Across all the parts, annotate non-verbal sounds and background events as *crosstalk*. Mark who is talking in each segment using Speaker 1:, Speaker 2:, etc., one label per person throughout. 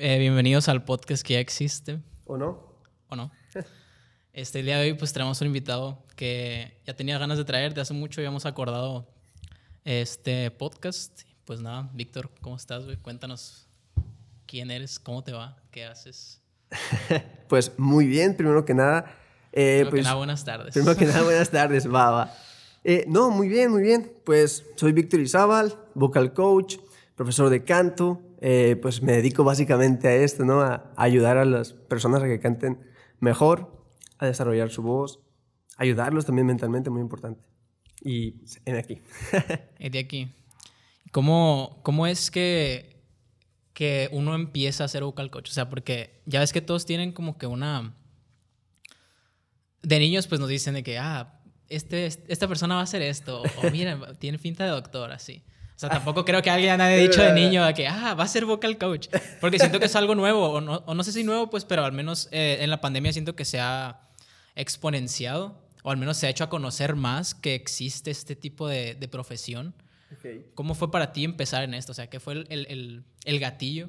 Speaker 1: Eh, bienvenidos al podcast que ya existe.
Speaker 2: ¿O no?
Speaker 1: ¿O no? Este el día de hoy pues tenemos un invitado que ya tenía ganas de traer, de hace mucho habíamos acordado este podcast. Pues nada, Víctor, ¿cómo estás? Güey? Cuéntanos quién eres, cómo te va, qué haces. *laughs*
Speaker 2: pues muy bien, primero que nada.
Speaker 1: Eh, primero
Speaker 2: pues,
Speaker 1: que nada, buenas tardes.
Speaker 2: Primero que nada, *laughs* buenas tardes, va, va. Eh, no, muy bien, muy bien. Pues soy Víctor Izábal, vocal coach, profesor de canto. Eh, pues me dedico básicamente a esto, ¿no? A, ayudar a las personas a que canten mejor, a desarrollar su voz, ayudarlos también mentalmente, muy importante. Y en aquí. *laughs*
Speaker 1: De aquí. ¿Cómo, ¿Cómo es que, que uno empieza a ser vocal coach? O sea, porque ya ves que todos tienen como que una... De niños pues nos dicen de que, ah, este, esta persona va a hacer esto, o mira, *laughs* tiene finta de doctor, así. O sea, tampoco creo que alguien haya dicho de niño de que, ah, va a ser vocal coach. Porque siento que es algo nuevo, o no, o no sé si nuevo, pues, pero al menos eh, en la pandemia siento que se ha exponenciado, o al menos se ha hecho a conocer más que existe este tipo de, de profesión. ¿Cómo fue para ti empezar en esto? O sea, ¿qué fue el, el, el, gatillo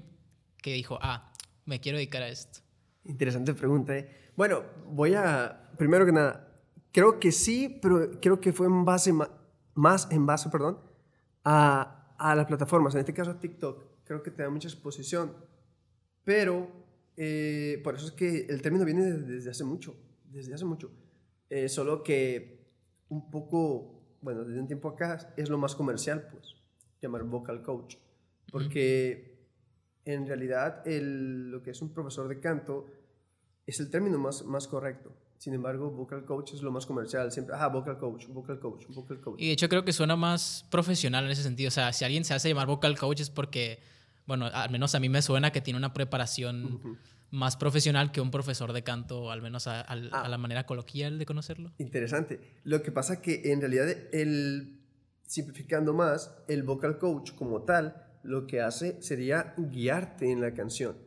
Speaker 1: que dijo, ah, me quiero dedicar a esto?
Speaker 2: Interesante pregunta. ¿eh? Bueno, voy a, primero que nada, creo que sí, pero creo que fue en base, más en base, perdón, a, a las plataformas, en este caso TikTok. Creo que te da mucha exposición, pero eh, por eso es que el término viene desde hace mucho, desde hace mucho. Eh, solo que un poco bueno, desde un tiempo acá es lo más comercial, pues, llamar vocal coach. Porque en realidad el, lo que es un profesor de canto es el término más, más correcto. Sin embargo, vocal coach es lo más comercial. Siempre, ah, vocal coach, vocal coach, vocal coach.
Speaker 1: Y de hecho creo que suena más profesional en ese sentido. O sea, si alguien se hace llamar vocal coach es porque, bueno, al menos a mí me suena que tiene una preparación más profesional que un profesor de canto, al menos a, ah. la manera coloquial de conocerlo.
Speaker 2: Interesante. Lo que pasa que en realidad, el, simplificando más, el vocal coach como tal, lo que hace sería guiarte en la canción.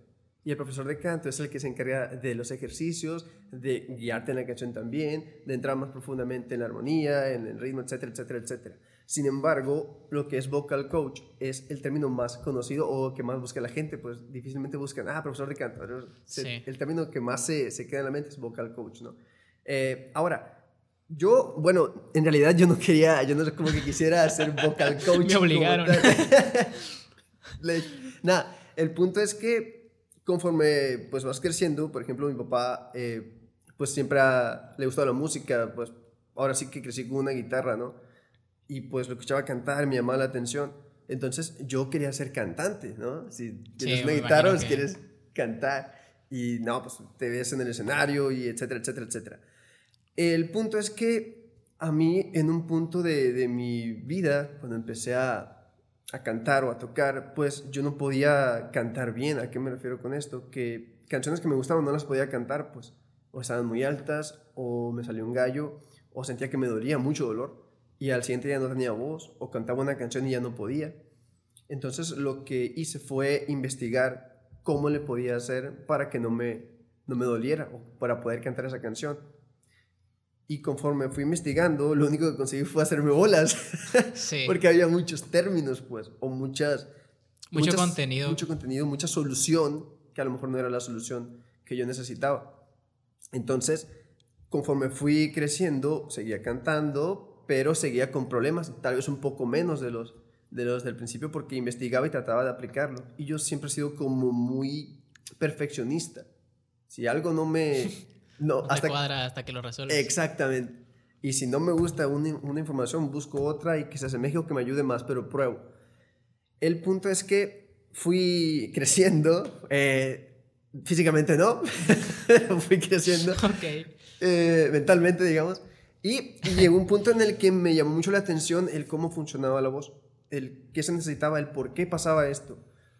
Speaker 2: Y el profesor de canto es el que se encarga de los ejercicios, de guiarte en la canción también, de entrar más profundamente en la armonía, en el ritmo, etcétera, etcétera, etcétera. Sin embargo, lo que es vocal coach es el término más conocido o que más busca la gente, pues difícilmente buscan, ah, profesor de canto. El término que más se, se, queda en la mente es vocal coach, ¿no? Eh, ahora, yo, bueno, en realidad yo no quería, yo no como que quisiera ser vocal coach. *laughs*
Speaker 1: Me obligaron. *laughs*
Speaker 2: Nada, el punto es que conforme pues vas creciendo, por ejemplo, mi papá eh, pues siempre le gustó la música, pues ahora sí que crecí con una guitarra, ¿no? y pues lo escuchaba cantar, me llamaba la atención. Entonces yo quería ser cantante, ¿no? Si tienes una guitarra, pues, quieres cantar y no, pues te ves en el escenario y etcétera, etcétera, etcétera. El punto es que a mí en un punto de, de mi vida, cuando empecé a, a, cantar o a tocar, pues yo no podía cantar bien. ¿A qué me refiero con esto? Que canciones que me gustaban no las podía cantar, pues o estaban muy altas o me salió un gallo o sentía que me dolía mucho dolor y al siguiente día no tenía voz o cantaba una canción y ya no podía. Entonces lo que hice fue investigar cómo le podía hacer para que no me, no me doliera o para poder cantar esa canción. Y conforme fui investigando, lo único que conseguí fue hacerme bolas. Sí. *laughs* Porque había muchos términos, pues, o muchas...
Speaker 1: Mucho contenido.
Speaker 2: Mucho contenido, mucha solución, que a lo mejor no era la solución que yo necesitaba. Entonces, conforme fui creciendo, seguía cantando, pero seguía con problemas, tal vez un poco menos de los, de los del principio porque investigaba y trataba de aplicarlo. Y yo siempre he sido como muy perfeccionista. Si algo no me... *laughs*
Speaker 1: No, hasta, cuadra hasta que lo resuelves.
Speaker 2: Exactamente. Y si no me gusta una, una, información, busco otra y que se asemeje o que me ayude más, pero pruebo. El punto es que fui *laughs* creciendo, eh, físicamente no, *laughs* fui creciendo *laughs* okay. eh, mentalmente, digamos, y, llegó un punto en el que me llamó mucho la atención el cómo funcionaba la voz, el qué se necesitaba, el por qué pasaba esto.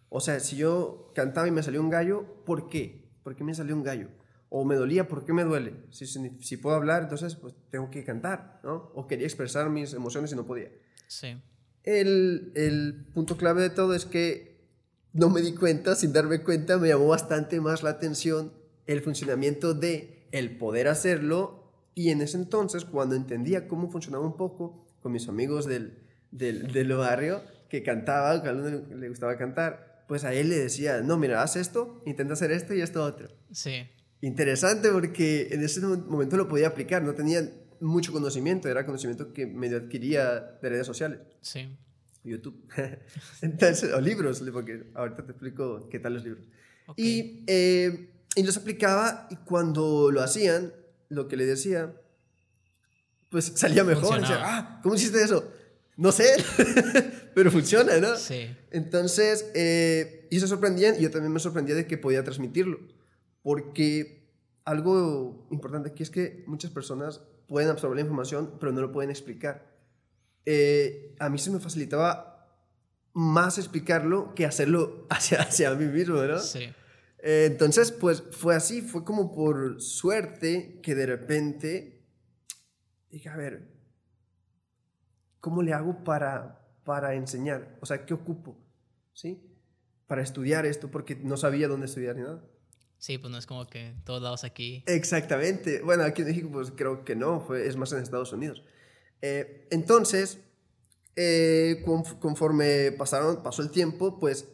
Speaker 2: O sea, si yo cantaba y me salió un gallo, ¿por qué? ¿Por qué me salió un gallo? O me dolía, ¿por qué me duele? Si, si, puedo hablar, entonces pues tengo que cantar, ¿no? O quería expresar mis emociones y no podía.
Speaker 1: Sí.
Speaker 2: El, el punto clave de todo es que no me di cuenta, sin darme cuenta, me llamó bastante más la atención el funcionamiento de el poder hacerlo y en ese entonces, cuando entendía cómo funcionaba un poco con mis amigos del, del, del barrio, que cantaban, que a uno le gustaba cantar, pues a él le decía, no, mira, haz esto, intenta hacer esto y esto otro.
Speaker 1: Sí.
Speaker 2: Interesante porque en ese momento lo podía aplicar, no tenía mucho conocimiento, era conocimiento que medio adquiría de redes sociales.
Speaker 1: Sí.
Speaker 2: YouTube. *laughs* Entonces, o libros, porque ahorita te explico qué tal los libros. Y, eh, y los aplicaba y cuando lo hacían, lo que le decía, pues salía mejor. Decía, ah, ¿cómo hiciste eso? No sé, *laughs* pero funciona, ¿no?
Speaker 1: Sí.
Speaker 2: Entonces, eh, y se sorprendían y yo también me sorprendía de que podía transmitirlo. Porque algo importante aquí es que muchas personas pueden absorber la información, pero no lo pueden explicar. Eh, a mí se me facilitaba más explicarlo que hacerlo *laughs* hacia, hacia mí mismo, ¿no?
Speaker 1: Sí.
Speaker 2: Eh, entonces, pues fue así, fue como por suerte que de repente dije, a ver, ¿cómo le hago para, para enseñar? O sea, ¿qué ocupo? ¿Sí? Para estudiar esto, porque no sabía dónde estudiar ni nada.
Speaker 1: Sí, pues no es como que todos lados aquí.
Speaker 2: Exactamente. Bueno, aquí en México pues creo que no, fue, es más en Estados Unidos. Eh, entonces, eh, conforme pasaron, pasó el tiempo, pues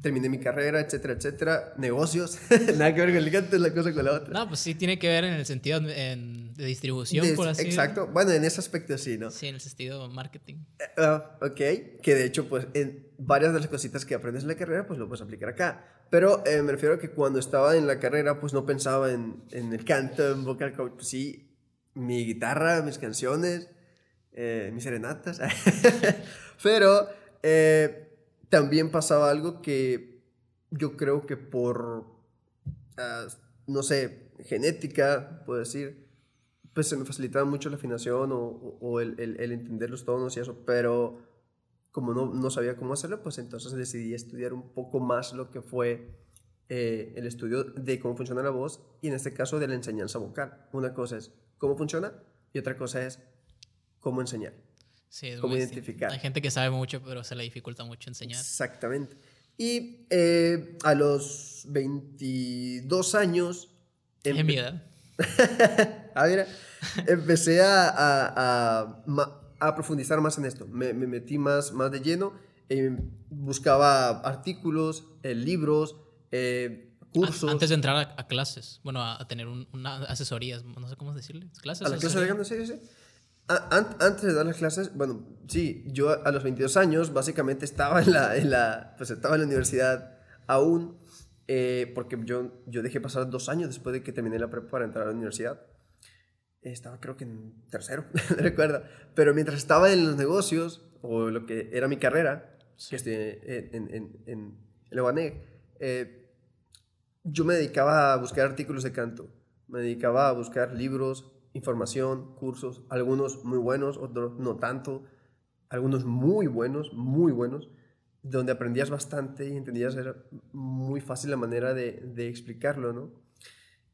Speaker 2: terminé mi carrera, etcétera, etcétera, negocios, *laughs* nada que ver con el canto, es la cosa con la otra.
Speaker 1: No, pues sí tiene que ver en el sentido de distribución, por así
Speaker 2: Exacto, bueno, en ese aspecto sí, ¿no?
Speaker 1: Sí, en el sentido marketing.
Speaker 2: Uh, ok, que de hecho, pues en varias de las cositas que aprendes en la carrera, pues lo puedes aplicar acá. Pero eh, me refiero a que cuando estaba en la carrera, pues no pensaba en, en el canto, en vocal coach, pues sí, mi guitarra, mis canciones, eh, mis serenatas, *laughs* pero... Eh, también pasaba algo que yo creo que por, ah, no sé, genética, puedo decir, pues se me facilitaba mucho la afinación o, el, entender los tonos y eso, pero como no, no, sabía cómo hacerlo, pues entonces decidí estudiar un poco más lo que fue eh, el estudio de cómo funciona la voz y en este caso de la enseñanza vocal. Una cosa es cómo funciona y otra cosa es cómo enseñar.
Speaker 1: Sí, cómo identificar. Hay gente que sabe mucho, pero se le dificulta mucho enseñar.
Speaker 2: Exactamente. Y eh, a los 22 años...
Speaker 1: Es mi edad. *laughs*
Speaker 2: a ver, empecé a, a, a, profundizar más en esto. Me, me, metí más, más de lleno. Eh, buscaba artículos, eh, libros, cursos.
Speaker 1: Antes de entrar a, clases, bueno, a, tener una asesorías, no sé cómo decirle. ¿Clases?
Speaker 2: A las clases de sí, sí antes de dar las clases, bueno, sí, yo a los 22 años básicamente estaba en la, en la, pues estaba en la universidad aún, eh, porque yo, yo dejé pasar dos años después de que terminé la prepa para entrar a la universidad. Estaba creo que en tercero, *laughs* no recuerdo. Pero mientras estaba en los negocios, o lo que era mi carrera, que estoy en, en, en, en eh, yo me dedicaba a buscar artículos de canto, me dedicaba a buscar libros, información, cursos, algunos muy buenos, otros no tanto, algunos muy buenos, muy buenos, donde aprendías bastante y entendías, era muy fácil la manera de, de explicarlo, ¿no?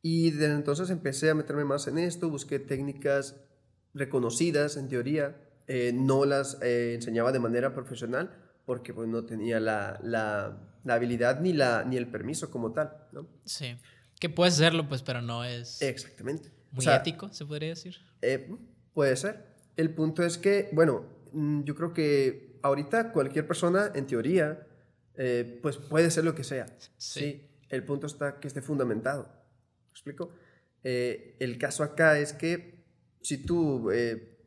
Speaker 2: Y desde entonces empecé a meterme más en esto, busqué técnicas reconocidas en teoría, eh, no las eh, enseñaba de manera profesional porque pues no tenía la, la, la, habilidad ni, la, ni el permiso como tal, ¿no?
Speaker 1: Sí, que puedes hacerlo pues, pero no es...
Speaker 2: Exactamente.
Speaker 1: Muy ético, se podría decir.
Speaker 2: Eh, puede ser. El punto es que, bueno, mm, yo creo que ahorita cualquier persona, en teoría, eh, pues puede ser lo que sea. Sí. El punto está que esté fundamentado. ¿Me explico? Eh, el caso acá es que si tú,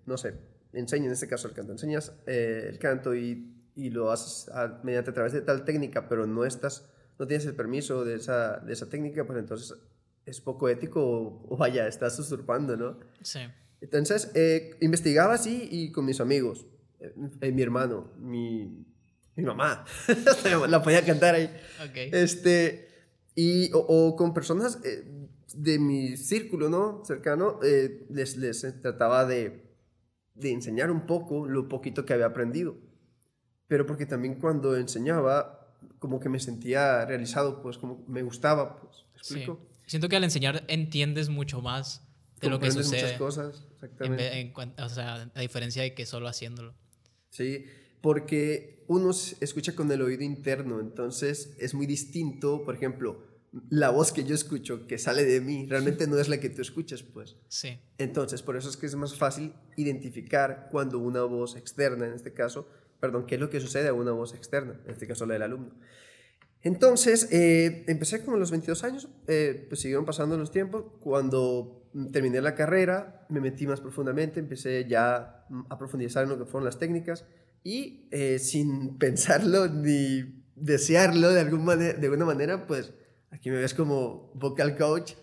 Speaker 2: no sé, enseñas en este caso el canto, enseñas el canto y, y lo haces mediante a través de tal técnica, pero no estás, no tienes el permiso de esa, de esa técnica, pues entonces es poco ético o, vaya, estás usurpando, ¿no?
Speaker 1: Sí.
Speaker 2: Entonces, eh, investigaba así y con mis amigos, eh, eh, mi hermano, mi, mi mamá, *laughs* la podía cantar ahí.
Speaker 1: Okay.
Speaker 2: Este, y, o, con personas de mi círculo, ¿no? Cercano, les, les trataba de, de enseñar un poco lo poquito que había aprendido. Pero porque también cuando enseñaba, como que me sentía realizado, pues como me gustaba, pues, ¿me explico?
Speaker 1: Siento que al enseñar entiendes mucho más de lo que sucede.
Speaker 2: muchas cosas, exactamente.
Speaker 1: o sea, a diferencia de que solo haciéndolo.
Speaker 2: Sí, porque uno escucha con el oído interno, entonces es muy distinto, por ejemplo, la voz que yo escucho, que sale de mí, realmente no es la que tú escuchas, pues.
Speaker 1: Sí.
Speaker 2: Entonces, por eso es que es más fácil identificar cuando una voz externa, en este caso, perdón, qué es lo que sucede a una voz externa, en este caso la del alumno. Entonces, eh, empecé como a los 22 años, eh, pues siguieron pasando los tiempos. Cuando terminé la carrera, me metí más profundamente, empecé ya a profundizar en lo que fueron las técnicas y eh, sin *laughs* pensarlo ni desearlo de, algún de alguna manera, pues aquí me ves como vocal coach,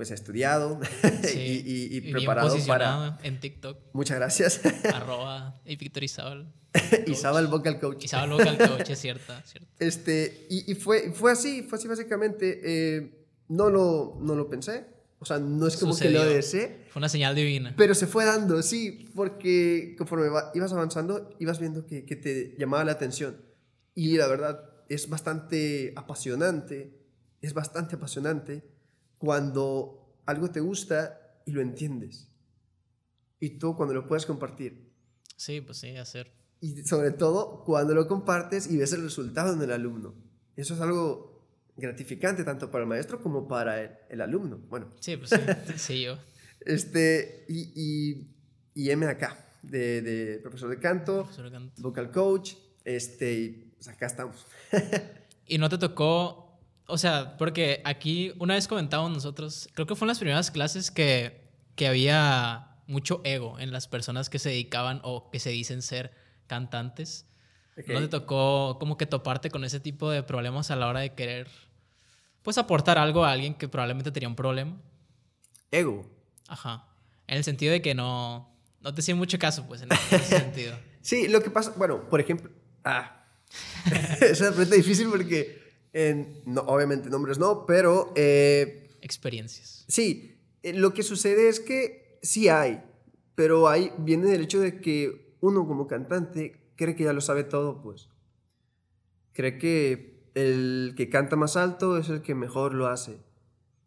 Speaker 2: pues estudiado *laughs* y, y, preparado para...
Speaker 1: en TikTok.
Speaker 2: Muchas gracias. *laughs*
Speaker 1: Arroba y Víctor
Speaker 2: Isabel. *laughs* Isabel Vocal Coach.
Speaker 1: Isabel Vocal Coach, es cierto.
Speaker 2: Este, y, fue, fue así, fue así básicamente. Eh, no, lo, no lo pensé. O sea, no es como que lo deseé.
Speaker 1: Fue una señal divina.
Speaker 2: Pero se fue dando, sí, porque conforme ibas avanzando, ibas viendo que, que te llamaba la atención. Y la verdad, es bastante apasionante, es bastante apasionante cuando algo te gusta y lo entiendes. Y tú cuando lo puedes compartir.
Speaker 1: Sí, pues sí, hacer.
Speaker 2: Y sobre todo cuando lo compartes y ves el resultado en el alumno. Eso es algo gratificante tanto para el maestro como para el, alumno. Bueno.
Speaker 1: Sí, pues sí, *laughs* sí yo.
Speaker 2: Este, y, y, y M acá, de, de, profesor de canto, vocal coach, este, y pues acá estamos. *laughs*
Speaker 1: y no te tocó o sea, porque aquí una vez comentábamos nosotros, creo que fue en las primeras clases que, que había mucho ego en las personas que se dedicaban o que se dicen ser cantantes. ¿No te tocó como que toparte con ese tipo de problemas a la hora de querer, pues, aportar algo a alguien que probablemente tenía un problema?
Speaker 2: Ego.
Speaker 1: Ajá. En el sentido de que no, no te hacía mucho caso, pues, en ese *laughs* sentido.
Speaker 2: Sí, lo que pasa, bueno, por ejemplo, ah, *laughs* es una pregunta difícil porque no, obviamente nombres no, pero... Eh,
Speaker 1: Experiencias.
Speaker 2: Sí, eh, lo que sucede es que sí hay, pero hay, viene del hecho de que uno como cantante cree que ya lo sabe todo, pues. Cree que el que canta más alto es el que mejor lo hace.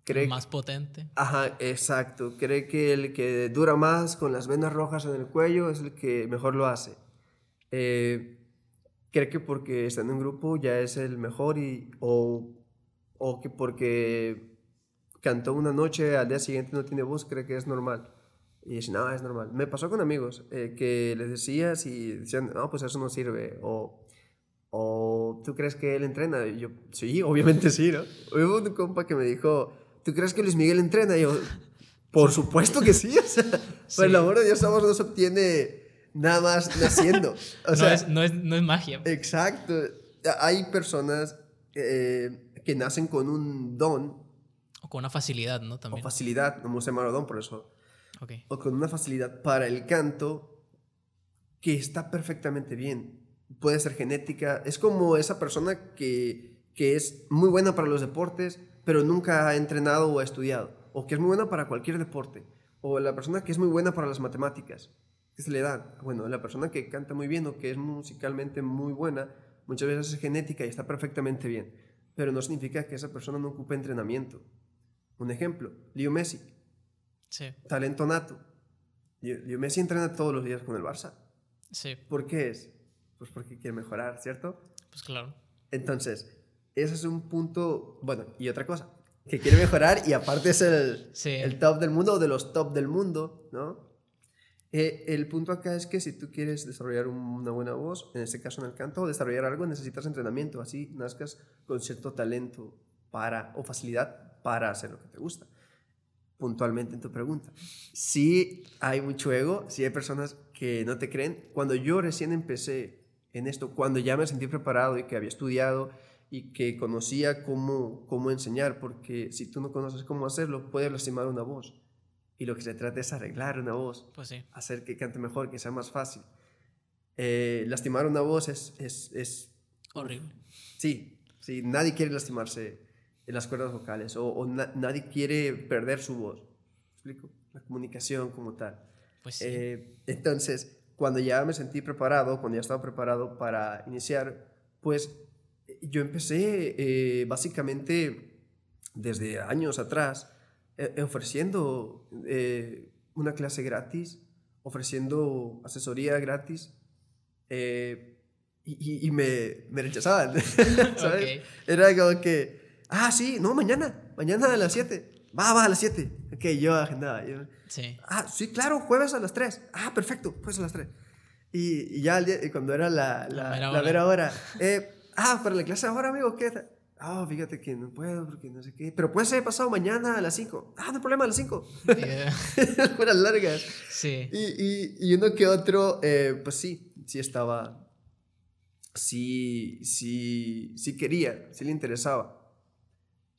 Speaker 1: Cree más potente.
Speaker 2: Ajá, exacto. Cree que el que dura más con las venas rojas en el cuello es el que mejor lo hace. Eh, cree que porque está en un grupo ya es el mejor y, o, o que porque cantó una noche al día siguiente no tiene voz, cree que es normal. Y dice, no, es normal. Me pasó con amigos eh, que les decías y decían, no, pues eso no sirve. O, o ¿tú crees que él entrena? Y yo, sí, obviamente sí, ¿no? Hubo un compa que me dijo, ¿tú crees que Luis Miguel entrena? Y yo, por supuesto que sí. O sea, por el amor de Dios, no se obtiene nada más naciendo. *laughs*
Speaker 1: O sea, no, es, no, es, magia.
Speaker 2: Exacto. Hay personas eh, que nacen con un don.
Speaker 1: O con una facilidad, ¿no? También.
Speaker 2: O facilidad, no se llama don por eso. O con una facilidad para el canto que está perfectamente bien. Puede ser genética. Es como esa persona que, que es muy buena para los deportes, pero nunca ha entrenado o ha estudiado. O que es muy buena para cualquier deporte. O la persona que es muy buena para las matemáticas ¿Qué se le da? Bueno, la persona que canta muy bien o que es musicalmente muy buena, muchas veces es genética y está perfectamente bien, pero no significa que esa persona no ocupe entrenamiento. Un ejemplo, Leo Messi.
Speaker 1: Sí.
Speaker 2: Talento nato. Leo Messi entrena todos los días con el Barça.
Speaker 1: Sí.
Speaker 2: ¿Por qué es? Pues porque quiere mejorar, ¿cierto?
Speaker 1: Pues claro.
Speaker 2: Entonces, ese es un punto, bueno, y otra cosa, que quiere mejorar y aparte es el, el top del mundo o de los top del mundo, ¿no? Eh, el punto acá es que si tú quieres desarrollar una buena voz, en este caso en el canto, o desarrollar algo, necesitas entrenamiento, así nazcas con cierto talento para, o facilidad para hacer lo que te gusta. Puntualmente en tu pregunta. Sí hay mucho ego, sí hay personas que no te creen. Cuando yo recién empecé en esto, cuando ya me sentí preparado y que había estudiado y que conocía cómo, cómo enseñar, porque si tú no conoces cómo hacerlo, puedes lastimar una voz y lo que se trata es arreglar una voz,
Speaker 1: pues sí.
Speaker 2: hacer que cante mejor, que sea más fácil. Eh, lastimar una voz es, es, es,
Speaker 1: horrible.
Speaker 2: Sí, sí, nadie quiere lastimarse en las cuerdas vocales o, nadie quiere perder su voz. ¿Me explico? La comunicación como tal.
Speaker 1: Pues sí.
Speaker 2: Eh, entonces, cuando ya me sentí preparado, cuando ya estaba preparado para iniciar, pues yo empecé eh, básicamente desde años atrás eh, ofreciendo eh, una clase gratis, ofreciendo asesoría gratis, eh, y, y, me, me, rechazaban, *laughs* ¿sabes? Era como que, ah, sí, no, mañana, mañana a las 7, va, va a las 7. Ok, yo agendaba. Yo,
Speaker 1: sí.
Speaker 2: Ah, sí, claro, jueves a las 3. Ah, perfecto, jueves a las 3. Y, y ya cuando era la, la, la, vera hora, ah, para la clase ahora, amigo, ¿qué? Ah, fíjate que no puedo porque no sé qué. Pero puede ser pasado mañana a las 5. Ah, no hay problema, a las 5. *laughs*
Speaker 1: Yeah. *laughs*
Speaker 2: Fueras largas.
Speaker 1: Sí.
Speaker 2: Y, y, y uno que otro, eh, pues sí, sí estaba. Sí, sí, sí quería, sí le interesaba.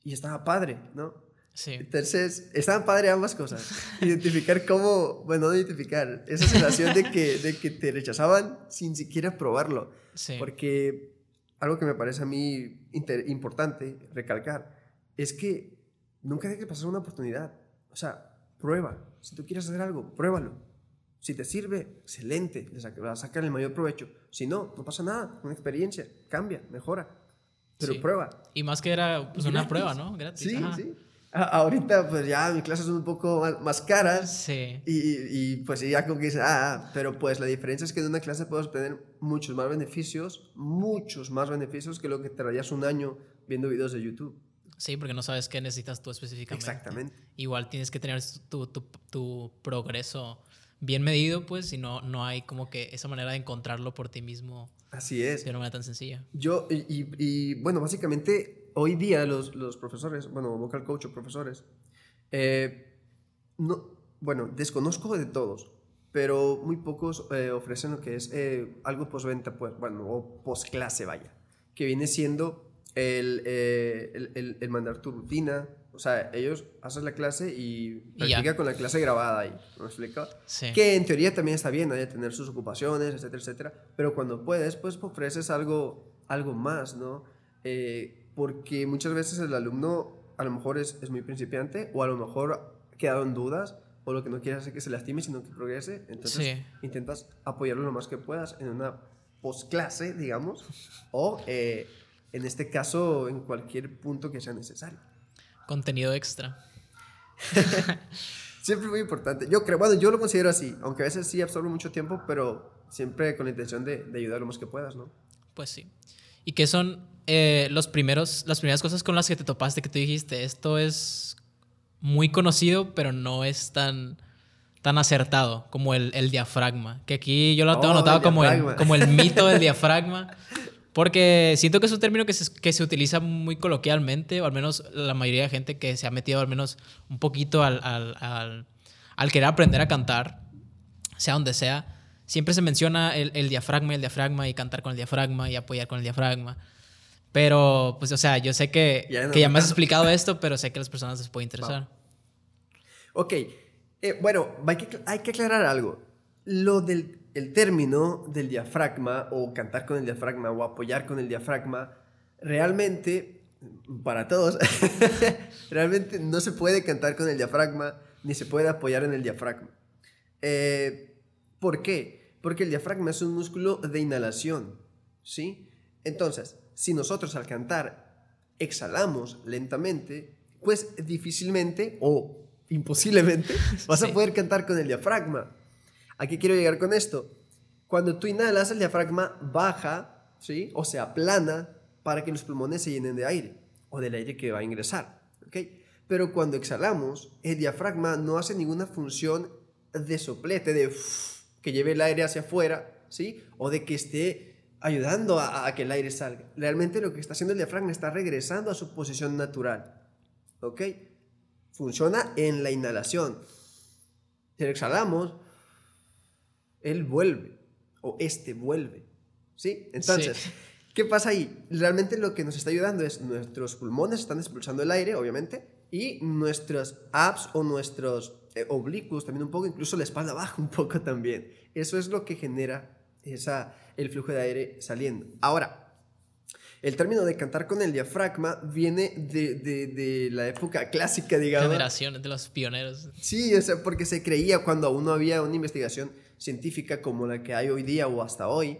Speaker 2: Y estaba padre, ¿no?
Speaker 1: Sí.
Speaker 2: Entonces, estaban padre ambas cosas. *laughs* Identificar cómo, bueno, no identificar, esa sensación de que, de que te rechazaban sin siquiera probarlo.
Speaker 1: Sí.
Speaker 2: Porque algo que me parece a mí importante recalcar es que nunca dejes pasar una oportunidad. O sea, prueba. Si tú quieres hacer algo, pruébalo. Si te sirve, excelente, le saca- vas a sacar el mayor provecho. Si no, no pasa nada, una experiencia, cambia, mejora. Pero
Speaker 1: Sí.
Speaker 2: prueba.
Speaker 1: Y más que era pues, una prueba, ¿no? Gratis.
Speaker 2: Sí,
Speaker 1: ajá.
Speaker 2: sí. Ahorita, pues ya mis clases son un poco más, más caras.
Speaker 1: Sí.
Speaker 2: Y, y, pues ya como que dicen, ah, pero pues la diferencia es que en una clase puedes obtener muchos más beneficios, muchos más beneficios que lo que traías un año viendo videos de YouTube.
Speaker 1: Sí, porque no sabes qué necesitas tú específicamente.
Speaker 2: Exactamente.
Speaker 1: Igual tienes que tener tu, tu, tu progreso bien medido, pues, y no, no hay como que esa manera de encontrarlo por ti mismo
Speaker 2: Así es.
Speaker 1: de una manera tan sencilla.
Speaker 2: Yo, y, y- y, bueno, básicamente hoy día los, los profesores, bueno, vocal coach o profesores, eh, no, bueno, desconozco de todos, pero muy pocos eh, ofrecen lo que es eh, algo postventa, pues, bueno, o postclase, vaya, que viene siendo el, el, el- el mandar tu rutina. O sea, ellos hacen la clase y practica con la clase grabada ahí, ¿me explico?
Speaker 1: Sí.
Speaker 2: Que en teoría también está bien, ¿no? de tener sus ocupaciones, etcétera, etcétera. Pero cuando puedes, pues ofreces algo, algo más, ¿no? Eh, porque muchas veces el alumno a lo mejor es, es muy principiante o a lo mejor ha quedado en dudas o lo que no quieres es que se lastime, sino que progrese. Entonces
Speaker 1: Sí.
Speaker 2: intentas apoyarlo lo más que puedas en una postclase, digamos, o eh, en este caso en cualquier punto que sea necesario.
Speaker 1: Contenido extra. *laughs*
Speaker 2: Siempre muy importante. Yo creo, bueno, yo lo considero así, aunque a veces sí absorbe mucho tiempo, pero siempre con la intención de, de ayudar lo más que puedas, ¿no?
Speaker 1: Pues sí. ¿Y qué son eh, los primeros, las primeras cosas con las que te topaste que tú dijiste? Esto es muy conocido, pero no es tan, tan acertado como el, el diafragma. Que aquí yo lo tengo
Speaker 2: Oh,
Speaker 1: anotado
Speaker 2: el
Speaker 1: como el, como el *laughs* mito del diafragma. Porque siento que es un término que se, que se utiliza muy coloquialmente, o al menos la mayoría de gente que se ha metido al menos un poquito al, al, al, al querer aprender a cantar, sea donde sea, siempre se menciona el, el diafragma, el diafragma y cantar con el diafragma y apoyar con el diafragma. Pero, pues, o sea, yo sé que
Speaker 2: Ya no-
Speaker 1: que ya me has explicado esto, pero sé que a las personas les puede interesar.
Speaker 2: Ok, eh, bueno, hay que, hay que aclarar algo. Lo del el término del diafragma o cantar con el diafragma o apoyar con el diafragma, realmente, para todos, *laughs* realmente no se puede cantar con el diafragma ni se puede apoyar en el diafragma. Eh, ¿Por qué? Porque el diafragma es un músculo de inhalación, ¿sí? Entonces, si nosotros al cantar exhalamos lentamente, pues difícilmente o imposiblemente *laughs* vas a poder cantar con el diafragma. ¿A qué quiero llegar con esto? Cuando tú inhalas, el diafragma baja, ¿sí? O se aplana para que los pulmones se llenen de aire o del aire que va a ingresar, ¿ok? Pero cuando exhalamos, el diafragma no hace ninguna función de soplete, de uff, que lleve el aire hacia afuera, ¿sí? O de que esté ayudando a, a que el aire salga. Realmente lo que está haciendo el diafragma está regresando a su posición natural, ¿ok? Funciona en la inhalación. Si lo exhalamos, él vuelve, o este vuelve, ¿sí? Entonces,
Speaker 1: Sí.
Speaker 2: ¿qué pasa ahí? Realmente lo que nos está ayudando es nuestros pulmones están expulsando el aire, obviamente, y nuestros abs o nuestros eh, oblicuos también un poco, incluso la espalda *laughs* baja un poco también. Eso es lo que genera esa, el flujo de aire saliendo. Ahora, el término de cantar con el diafragma viene de, de- de la época clásica, digamos.
Speaker 1: Generaciones de los pioneros.
Speaker 2: Sí, o sea, porque se creía cuando aún no había una investigación científica como la que hay hoy día o hasta hoy,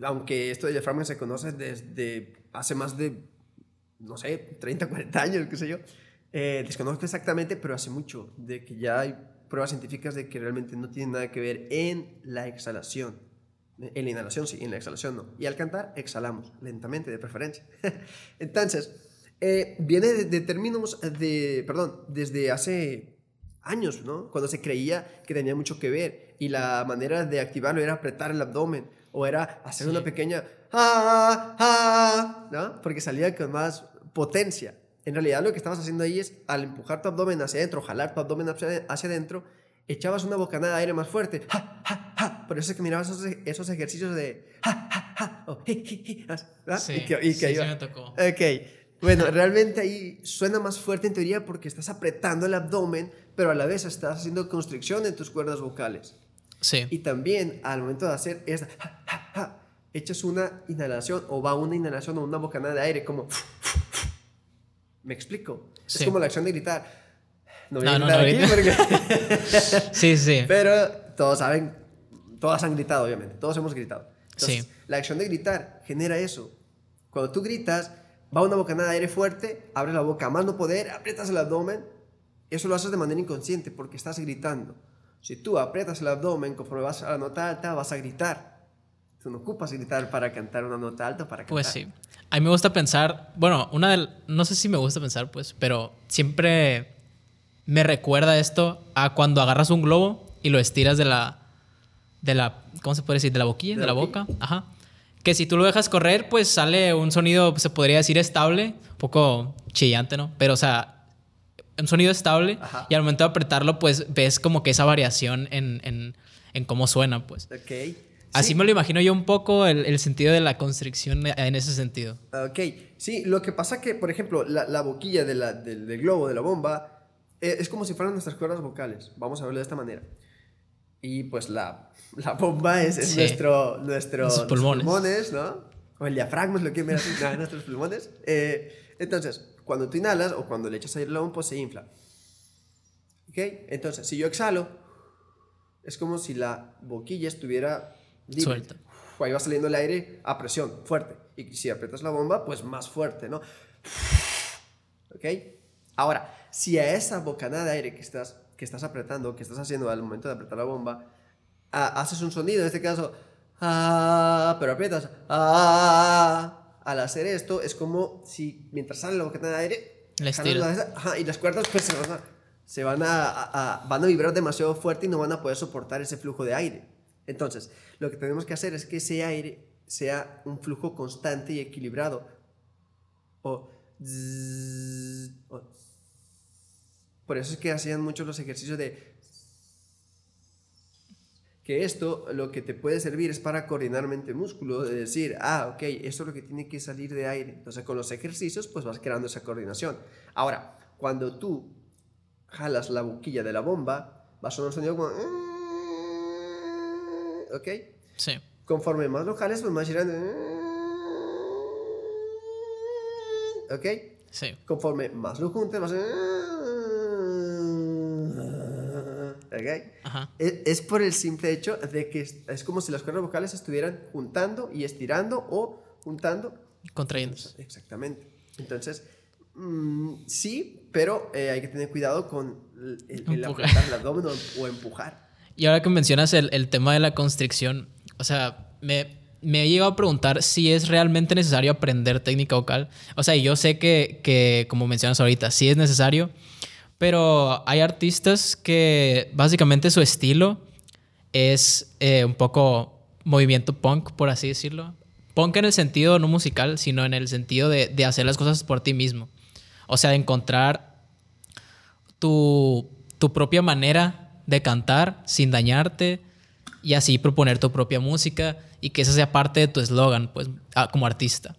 Speaker 2: aunque esto del diafragma se conoce desde hace más de, no sé, 30, 40 años, qué sé yo. Eh, desconozco exactamente, pero hace mucho, de que ya hay pruebas científicas de que realmente no tiene nada que ver en la exhalación. En la inhalación sí, en la exhalación no. Y al cantar, exhalamos, lentamente, de preferencia. *laughs* Entonces, eh, viene de, de términos de, perdón, desde hace años, ¿no? Cuando se creía que tenía mucho que ver y la manera de activarlo era apretar el abdomen o era hacer
Speaker 1: Sí.
Speaker 2: una pequeña ah, ah, ¿no? Porque salía con más potencia. En realidad lo que estabas haciendo ahí es, al empujar tu abdomen hacia adentro, jalar tu abdomen hacia, hacia adentro, echabas una bocanada de aire más fuerte. ¡Ja, ja, ja! Por eso es que mirabas esos, esos ejercicios de...
Speaker 1: Sí,
Speaker 2: Y que- y que
Speaker 1: sí, me tocó.
Speaker 2: Ok. Bueno, realmente ahí suena más fuerte en teoría porque estás apretando el abdomen, pero a la vez estás haciendo constricción en tus cuerdas vocales.
Speaker 1: Sí.
Speaker 2: Y también al momento de hacer esa, ja, ja, ja, echas una inhalación o va una inhalación o una bocanada de aire como... ¿Me explico?
Speaker 1: Sí.
Speaker 2: Es como la acción de gritar. No voy a
Speaker 1: No, no, no,
Speaker 2: aquí porque... *laughs*
Speaker 1: Sí, sí.
Speaker 2: Pero todos saben, todos han gritado, obviamente, todos hemos gritado. Entonces,
Speaker 1: Sí.
Speaker 2: la acción de gritar genera eso. Cuando tú gritas, va una bocanada de aire fuerte, abres la boca a más no poder, aprietas el abdomen. Eso lo haces de manera inconsciente porque estás gritando. Si tú aprietas el abdomen conforme vas a la nota alta, vas a gritar. Tú no ocupas gritar para cantar una nota alta para cantar.
Speaker 1: Pues sí. A mí me gusta pensar, bueno, una del, no sé si me gusta pensar, pues, pero siempre me recuerda esto a cuando agarras un globo y lo estiras de la, de la, ¿cómo se puede decir? De la boquilla, de, la boca. Ajá. Que si tú lo dejas correr, pues sale un sonido, se podría decir estable, un poco chillante, ¿no? Pero, o sea, un sonido estable
Speaker 2: Ajá.
Speaker 1: y al momento de apretarlo, pues ves como que esa variación en, en, en cómo suena, pues.
Speaker 2: Ok.
Speaker 1: Así
Speaker 2: Sí.
Speaker 1: me lo imagino yo un poco el, el sentido de la constricción en ese sentido.
Speaker 2: Ok, sí, lo que pasa que, por ejemplo, la, la boquilla de la- del, del globo, de la bomba, es como si fueran nuestras cuerdas vocales. Vamos a verlo de esta manera. Y pues la, la bomba es, es
Speaker 1: Sí.
Speaker 2: nuestro, nuestro,
Speaker 1: Nuestros
Speaker 2: nuestros
Speaker 1: pulmones.
Speaker 2: ¿no? O el diafragma es lo que me hace nada, nuestros pulmones. Eh, entonces, cuando tú inhalas o cuando le echas aire al pues se infla. Ok, entonces, si yo exhalo, es como si la boquilla estuviera libre.
Speaker 1: Suelta.
Speaker 2: Uf, Ahí va saliendo el aire a presión, fuerte. Y si aprietas la bomba, pues más fuerte, ¿no? ¿Ok? Ahora, si a esa bocanada de aire que estás, que estás apretando, que estás haciendo al momento de apretar la bomba, haces un sonido, en este caso, ah, pero aprietas, ah, al hacer esto es como si mientras sale la bocanada de aire, ajá, y las cuerdas pues se van a, se van a, a- a- van a vibrar demasiado fuerte y no van a poder soportar ese flujo de aire. Entonces, lo que tenemos que hacer es que ese aire sea un flujo constante y equilibrado. O, zzz, o- por eso es que hacían muchos los ejercicios de que esto lo que te puede servir es para coordinar mente músculo, de decir, ah, ok, esto es lo que tiene que salir de aire. Entonces con los ejercicios pues vas creando esa coordinación. Ahora, cuando tú jalas la boquilla de la bomba, va a sonar un sonido como... ¿Ok?
Speaker 1: Sí.
Speaker 2: Conforme más lo jales, pues más irán... ¿Ok?
Speaker 1: Sí.
Speaker 2: Conforme más lo juntes, vas a... ¿Ok?
Speaker 1: Ajá.
Speaker 2: Es, es por el simple hecho de que es, es como si las cuerdas vocales estuvieran juntando y estirando o juntando.
Speaker 1: Contrayéndose.
Speaker 2: Exactamente. Entonces, mm, sí, pero eh, hay que tener cuidado con el, el- apretar abdomen o, o empujar.
Speaker 1: Y ahora que mencionas el, el tema de la constricción, o sea, me, me he llegado a preguntar si es realmente necesario aprender técnica vocal. O sea, yo sé que, que, como mencionas ahorita, sí es necesario, pero hay artistas que básicamente su estilo es eh, un poco movimiento punk, por así decirlo. Punk en el sentido no musical, sino en el sentido de, de hacer las cosas por ti mismo. O sea, de encontrar tu, tu propia manera de cantar sin dañarte y así proponer tu propia música y que esa sea parte de tu eslogan, pues, como artista.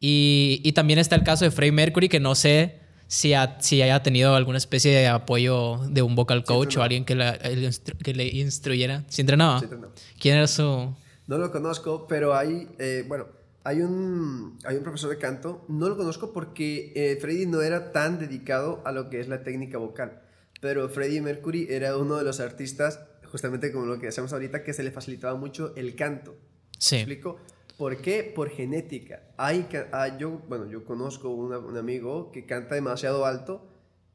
Speaker 1: Y, y también está el caso de Freddie Mercury, que no sé si, ha- si haya tenido alguna especie de apoyo de un vocal coach o
Speaker 2: entrenó.
Speaker 1: alguien que, la- el que le instruyera. ¿Sí entrenaba?
Speaker 2: Sí, entrenó.
Speaker 1: ¿Quién era su...?
Speaker 2: No lo conozco, pero hay, eh, bueno, hay un, hay un profesor de canto, no lo conozco porque eh, Freddie no era tan dedicado a lo que es la técnica vocal, pero Freddie Mercury era uno de los artistas, justamente como lo que hacemos ahorita, que se le facilitaba mucho el canto. ¿Me
Speaker 1: Sí.
Speaker 2: explico? ¿Por qué? Por genética. Hay, ah, yo, bueno, yo conozco una- un amigo que canta demasiado alto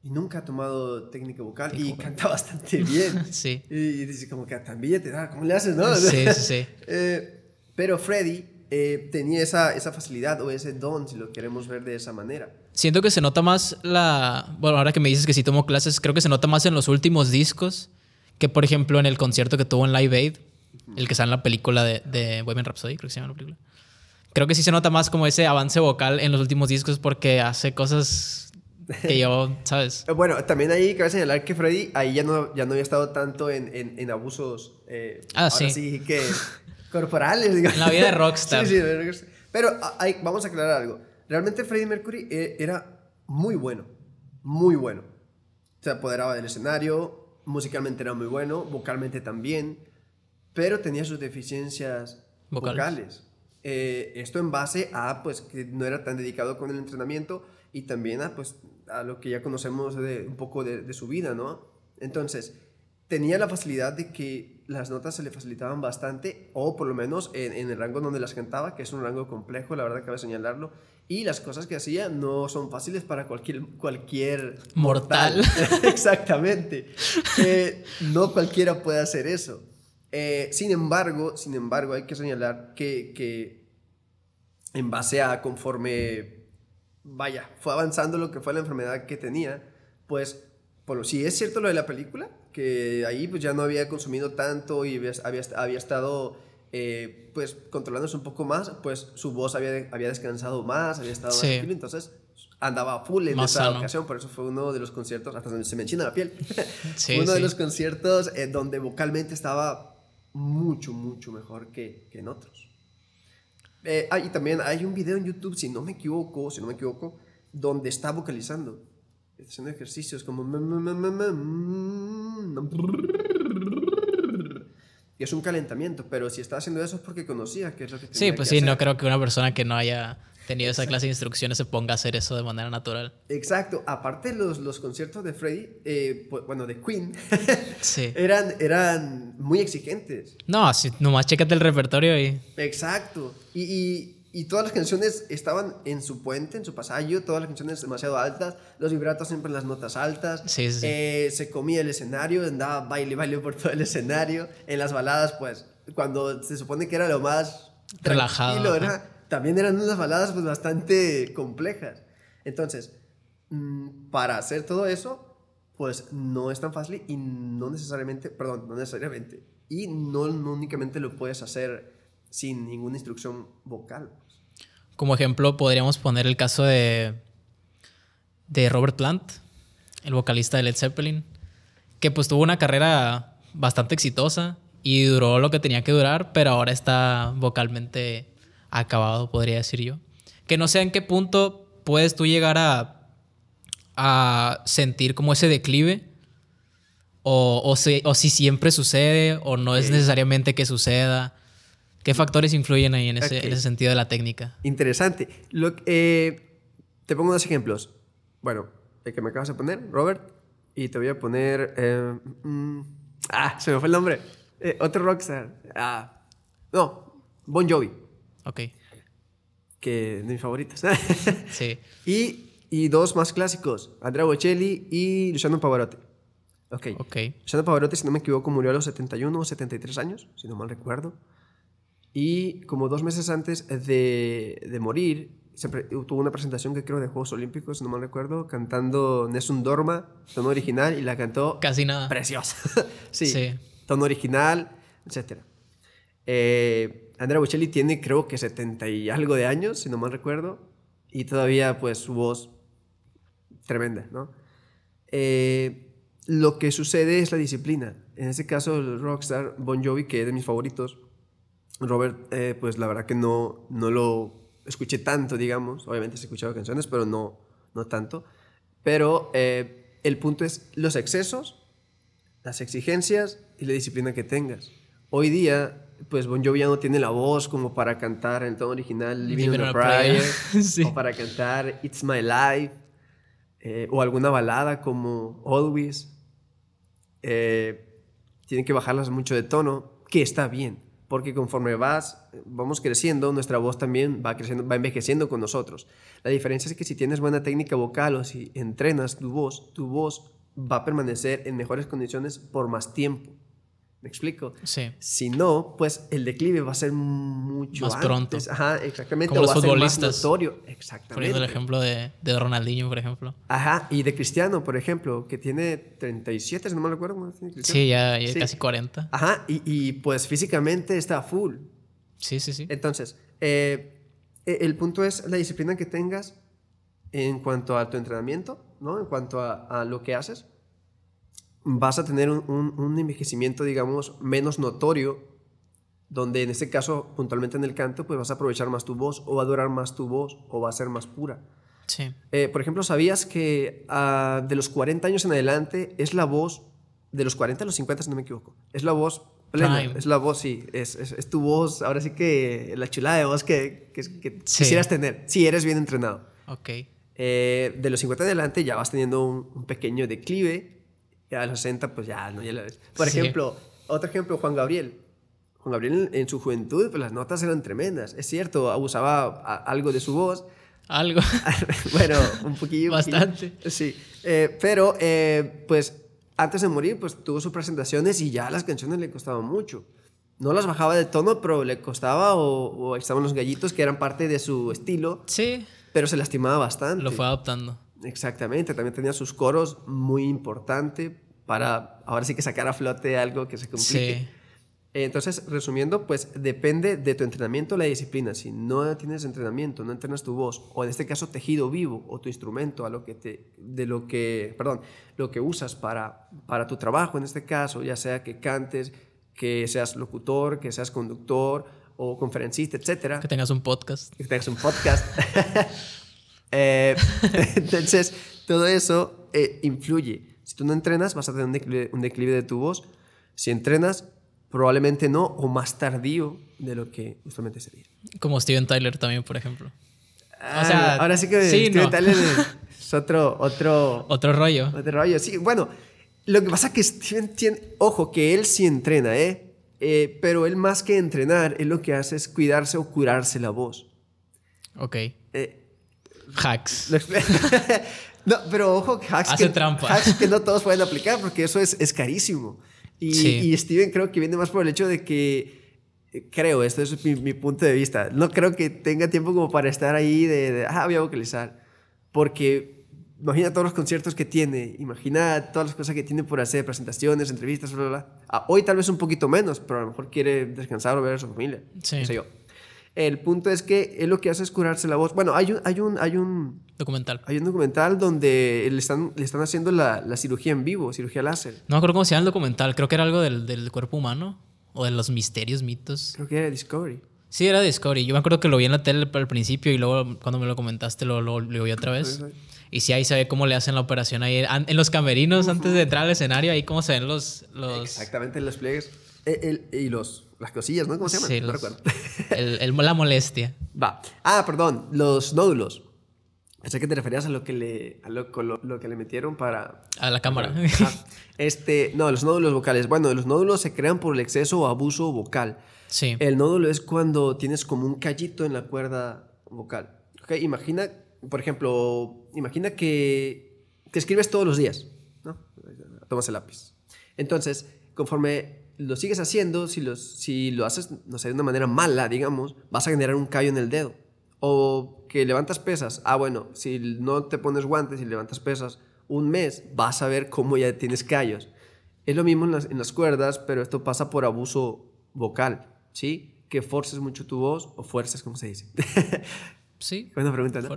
Speaker 2: y nunca ha tomado técnica vocal y canta bastante bien. *laughs*
Speaker 1: Sí.
Speaker 2: Y, y dice como que también te da, ¿cómo le haces, no?
Speaker 1: Sí, sí, sí. *laughs*
Speaker 2: Eh, pero Freddy eh, tenía esa, esa facilidad o ese don, si lo queremos ver de esa manera.
Speaker 1: Siento que se nota más la... Bueno, ahora que me dices que sí tomó clases, creo que se nota más en los últimos discos que, por ejemplo, en el concierto que tuvo en Live Aid, el que sale en la película de, de Bohemian Rhapsody, creo que se llama la película. creo que sí se nota más como ese avance vocal en los últimos discos porque hace cosas que yo, *laughs* ¿sabes?
Speaker 2: Bueno, también ahí cabe señalar que Freddy ahí ya no, ya no había estado tanto en, en, en abusos. Eh,
Speaker 1: Ah,
Speaker 2: ahora
Speaker 1: sí.
Speaker 2: que *laughs* corporales, digamos.
Speaker 1: La vida de rockstar. *laughs*
Speaker 2: sí, sí, de rockstar. Pero ahí, vamos a aclarar algo. Realmente Freddie Mercury eh, era muy bueno. Muy bueno. Se apoderaba del escenario, musicalmente era muy bueno, vocalmente también, pero tenía sus deficiencias
Speaker 1: Vocales.
Speaker 2: vocales. Eh, esto en base a pues que no era tan dedicado con el entrenamiento y también a pues a lo que ya conocemos de un poco de, de su vida, ¿no? Entonces, tenía la facilidad de que las notas se le facilitaban bastante, o por lo menos en, en el rango donde las cantaba, que es un rango complejo, la verdad cabe señalarlo, y las cosas que hacía no son fáciles para cualquier, cualquier
Speaker 1: Mortal. *laughs*
Speaker 2: Exactamente. Eh, no cualquiera puede hacer eso. Eh, sin embargo, sin embargo, hay que señalar que, que en base a conforme, vaya, fue avanzando lo que fue la enfermedad que tenía, pues, por si es cierto lo de la película, que ahí pues ya no había consumido tanto y había, había, había estado, eh, pues, controlándose un poco más, pues su voz había, había descansado más, había estado más
Speaker 1: Sí.
Speaker 2: tranquilo, entonces andaba full en
Speaker 1: Más
Speaker 2: esa
Speaker 1: sano.
Speaker 2: ocasión, por eso fue uno de los conciertos, hasta se me enchina la piel, *laughs*
Speaker 1: Sí,
Speaker 2: uno de
Speaker 1: sí.
Speaker 2: los conciertos eh, donde vocalmente estaba mucho, mucho mejor que, que en otros. Eh, ah, y también hay un video en YouTube, si no me equivoco, si no me equivoco, donde está vocalizando, está haciendo ejercicios como... Y es un calentamiento, pero si está haciendo eso es porque conocía que es lo que
Speaker 1: Sí, pues
Speaker 2: que
Speaker 1: sí, no
Speaker 2: hacer.
Speaker 1: creo que una persona que no haya tenido esa clase de instrucciones se ponga a hacer eso de manera natural.
Speaker 2: Exacto, aparte los, los conciertos de Freddy, eh, bueno, de Queen, *laughs*
Speaker 1: Sí.
Speaker 2: eran, eran muy exigentes.
Speaker 1: No, así, nomás chécate el repertorio y...
Speaker 2: Exacto. Y, y, y todas las canciones estaban en su puente, en su pasallo, todas las canciones demasiado altas, los vibratos siempre en las notas altas.
Speaker 1: Sí, sí, sí.
Speaker 2: Eh, se comía el escenario, andaba baile, baile por todo el escenario. En las baladas, pues, cuando se supone que era lo más
Speaker 1: Relajado,
Speaker 2: era- también eran unas baladas pues bastante complejas. Entonces, mm, para hacer todo eso, pues no es tan fácil y no necesariamente, perdón, no necesariamente, y no, únicamente lo puedes hacer sin ninguna instrucción vocal.
Speaker 1: Como ejemplo, podríamos poner el caso de, de Robert Plant, el vocalista de Led Zeppelin, que pues tuvo una carrera bastante exitosa y duró lo que tenía que durar, pero ahora está vocalmente acabado, podría decir yo. Que no sé en qué punto puedes tú llegar a, a sentir como ese declive, o, o, si, o si siempre sucede, o no es
Speaker 2: Ok.
Speaker 1: necesariamente que suceda. ¿Qué factores influyen ahí en ese,
Speaker 2: Ok.
Speaker 1: en ese sentido de la técnica?
Speaker 2: Interesante. Lo, eh, te pongo dos ejemplos. Bueno, el que me acabas de poner, Robert, y te voy a poner... eh, mm, ah, se me fue el nombre. Eh, otro rockstar. Ah, no, Bon Jovi,
Speaker 1: Ok,
Speaker 2: que de mis favoritos. *laughs*
Speaker 1: sí.
Speaker 2: y, y dos más clásicos, Andrea Bocelli y Luciano Pavarotti. Ok.
Speaker 1: Ok.
Speaker 2: Luciano Pavarotti, si no me equivoco, murió a los 71 o 73 años, si no mal recuerdo. Y como dos meses antes de, de morir, tuvo una presentación que creo de Juegos Olímpicos, si no mal recuerdo, cantando Nessun Dorma, tono original, y la cantó
Speaker 1: Casi nada.
Speaker 2: preciosa. *laughs* sí,
Speaker 1: Sí.
Speaker 2: tono original, etc. Eh, Andrea Bocelli tiene creo que 70 y algo de años, si no mal recuerdo, y todavía pues su voz tremenda, ¿no? Eh, lo que sucede es la disciplina. En este caso, el rockstar Bon Jovi, que es de mis favoritos, Robert, eh, pues la verdad que no, no lo escuché tanto, digamos. Obviamente he escuchado canciones, pero no, no tanto. Pero eh, el punto es los excesos, las exigencias y la disciplina que tengas. Hoy día, pues Bon Jovi ya no tiene la voz como para cantar en el tono original Living
Speaker 1: Living
Speaker 2: a
Speaker 1: on a Prayer.
Speaker 2: Prayer *laughs*
Speaker 1: Sí.
Speaker 2: o para cantar It's My Life eh, o alguna balada como Always. Eh, tienen que bajarlas mucho de tono, que está bien, porque conforme vas, vamos creciendo, nuestra voz también va creciendo, va envejeciendo con nosotros. La diferencia es que si tienes buena técnica vocal o si entrenas tu voz, tu voz va a permanecer en mejores condiciones por más tiempo. ¿Me explico?
Speaker 1: Sí.
Speaker 2: Si no, pues el declive va a ser mucho
Speaker 1: Más
Speaker 2: antes.
Speaker 1: pronto.
Speaker 2: Ajá, exactamente.
Speaker 1: Como
Speaker 2: o
Speaker 1: los
Speaker 2: va a ser más
Speaker 1: futbolistas.
Speaker 2: notorio. Exactamente.
Speaker 1: Poniendo el ejemplo de, de Ronaldinho, por ejemplo.
Speaker 2: Ajá, y de Cristiano, por ejemplo, que tiene 37, si no me recuerdo. ¿cuántos tiene Cristiano?
Speaker 1: Sí, ya, ya
Speaker 2: Sí.
Speaker 1: casi 40.
Speaker 2: Ajá, y, y, pues físicamente está full.
Speaker 1: Sí, sí, sí.
Speaker 2: Entonces, eh, eh, el punto es la disciplina que tengas en cuanto a tu entrenamiento, ¿no? En cuanto a, a lo que haces, vas a tener un, un, un envejecimiento, digamos, menos notorio donde en este caso, puntualmente en el canto, pues vas a aprovechar más tu voz o va a durar más tu voz o va a ser más pura.
Speaker 1: Sí.
Speaker 2: Eh, por ejemplo, ¿sabías que uh, de los 40 años en adelante es la voz, de los 40 a los 50 si no me equivoco, es la voz plena, Prime. es la voz, sí, es, es, es, tu voz, ahora sí que la chulada de voz que, que, que sí. quisieras tener, si eres bien entrenado.
Speaker 1: Ok.
Speaker 2: Eh, de los 50 en adelante ya vas teniendo un, un pequeño declive, ya a los 60 pues ya, no, ya lo ves. Por sí. ejemplo, otro ejemplo, Juan Gabriel. Juan Gabriel en su juventud, pues las notas eran tremendas. Es cierto, abusaba algo de su voz.
Speaker 1: Algo. *laughs*
Speaker 2: bueno, un poquillo.
Speaker 1: Bastante.
Speaker 2: Un poquillo. Sí. Eh, pero, eh, pues, antes de morir, pues tuvo sus presentaciones y ya las canciones le costaban mucho. No las bajaba de tono, pero le costaba, o, o estaban los gallitos que eran parte de su estilo.
Speaker 1: Sí.
Speaker 2: Pero se lastimaba bastante.
Speaker 1: Lo fue adoptando.
Speaker 2: Exactamente. También tenía sus coros muy importante para ahora sí que sacar a flote algo que se complique.
Speaker 1: Sí.
Speaker 2: Entonces, resumiendo, pues depende de tu entrenamiento, la disciplina. Si no tienes entrenamiento, no entrenas tu voz, o en este caso tejido vivo, o tu instrumento, a lo que te, de lo que, perdón, lo que usas para, para tu trabajo, en este caso, ya sea que cantes, que seas locutor, que seas conductor o conferencista, etcétera.
Speaker 1: Que tengas un podcast.
Speaker 2: Que tengas un podcast. *laughs* eh, *laughs* entonces, todo eso eh, influye. Si tú no entrenas, vas a tener un declive, un declive de tu voz. Si entrenas, probablemente no, o más tardío de lo que usualmente sería.
Speaker 1: Como Steven Tyler también, por ejemplo.
Speaker 2: Ah, o sea, ahora sí que
Speaker 1: sí,
Speaker 2: Steven
Speaker 1: no.
Speaker 2: Tyler es *laughs* otro, otro,
Speaker 1: otro rollo.
Speaker 2: Otro rollo, sí. Bueno, lo que pasa es que Steven tiene, ojo, que él sí entrena, ¿eh? ¿eh? Pero él más que entrenar, él lo que hace es cuidarse o curarse la voz.
Speaker 1: Ok.
Speaker 2: Eh,
Speaker 1: hacks. *laughs*
Speaker 2: no, pero ojo, hacks,
Speaker 1: Hace
Speaker 2: que,
Speaker 1: trampa.
Speaker 2: hacks que no todos pueden aplicar porque eso es, es carísimo. Y,
Speaker 1: Sí.
Speaker 2: y Steven creo que viene más por el hecho de que, eh, creo, esto es mi, mi punto de vista, no creo que tenga tiempo como para estar ahí de, de, ah, voy a vocalizar. Porque imagina todos los conciertos que tiene, imagina todas las cosas que tiene por hacer, presentaciones, entrevistas, bla, bla, bla. Ah, hoy tal vez un poquito menos, pero a lo mejor quiere descansar o ver a su familia.
Speaker 1: Sí.
Speaker 2: qué sé yo. El punto es que él lo que hace es curarse la voz. Bueno, hay un, hay un, hay un,
Speaker 1: Documental.
Speaker 2: hay un documental donde le están, le están haciendo la, la cirugía en vivo, cirugía láser.
Speaker 1: No me acuerdo cómo se llama el documental. Creo que era algo del, del cuerpo humano. O de los misterios, mitos.
Speaker 2: Creo que era Discovery.
Speaker 1: Sí, era Discovery. Yo me acuerdo que lo vi en la tele al principio y luego cuando me lo comentaste lo, lo, lo vi otra vez. Y sí, ahí se ve cómo le hacen la operación ahí en los camerinos antes de entrar al escenario. Ahí cómo se ven los... los
Speaker 2: Exactamente, los pliegues. Eh, el- y los, las cosillas, ¿no? ¿Cómo se llaman?
Speaker 1: sí,
Speaker 2: no
Speaker 1: los-
Speaker 2: recuerdo. *laughs*
Speaker 1: el- el- la molestia.
Speaker 2: Va. Ah, perdón, los nódulos. Pensé que te referías a lo que le, a lo, lo, lo que le metieron para...
Speaker 1: A la cámara.
Speaker 2: Ah, este, no, los nódulos vocales. Bueno, los nódulos se crean por el exceso o abuso vocal.
Speaker 1: sí.
Speaker 2: El nódulo es cuando tienes como un callito en la cuerda vocal. ¿ok? Imagina, por ejemplo, imagina que, que escribes todos los días, ¿no? Tomas el lápiz. Entonces, conforme lo sigues haciendo, si, los, si lo haces, no sé, de una manera mala, digamos, vas a generar un callo en el dedo. O que levantas pesas. Ah, bueno, si no te pones guantes y levantas pesas un mes, vas a ver cómo ya tienes callos. Es lo mismo en las, en las cuerdas, pero esto pasa por abuso vocal, ¿sí? Que forces mucho tu voz o fuerces, ¿cómo se dice? *laughs*
Speaker 1: Sí.
Speaker 2: Buena pregunta, ¿no?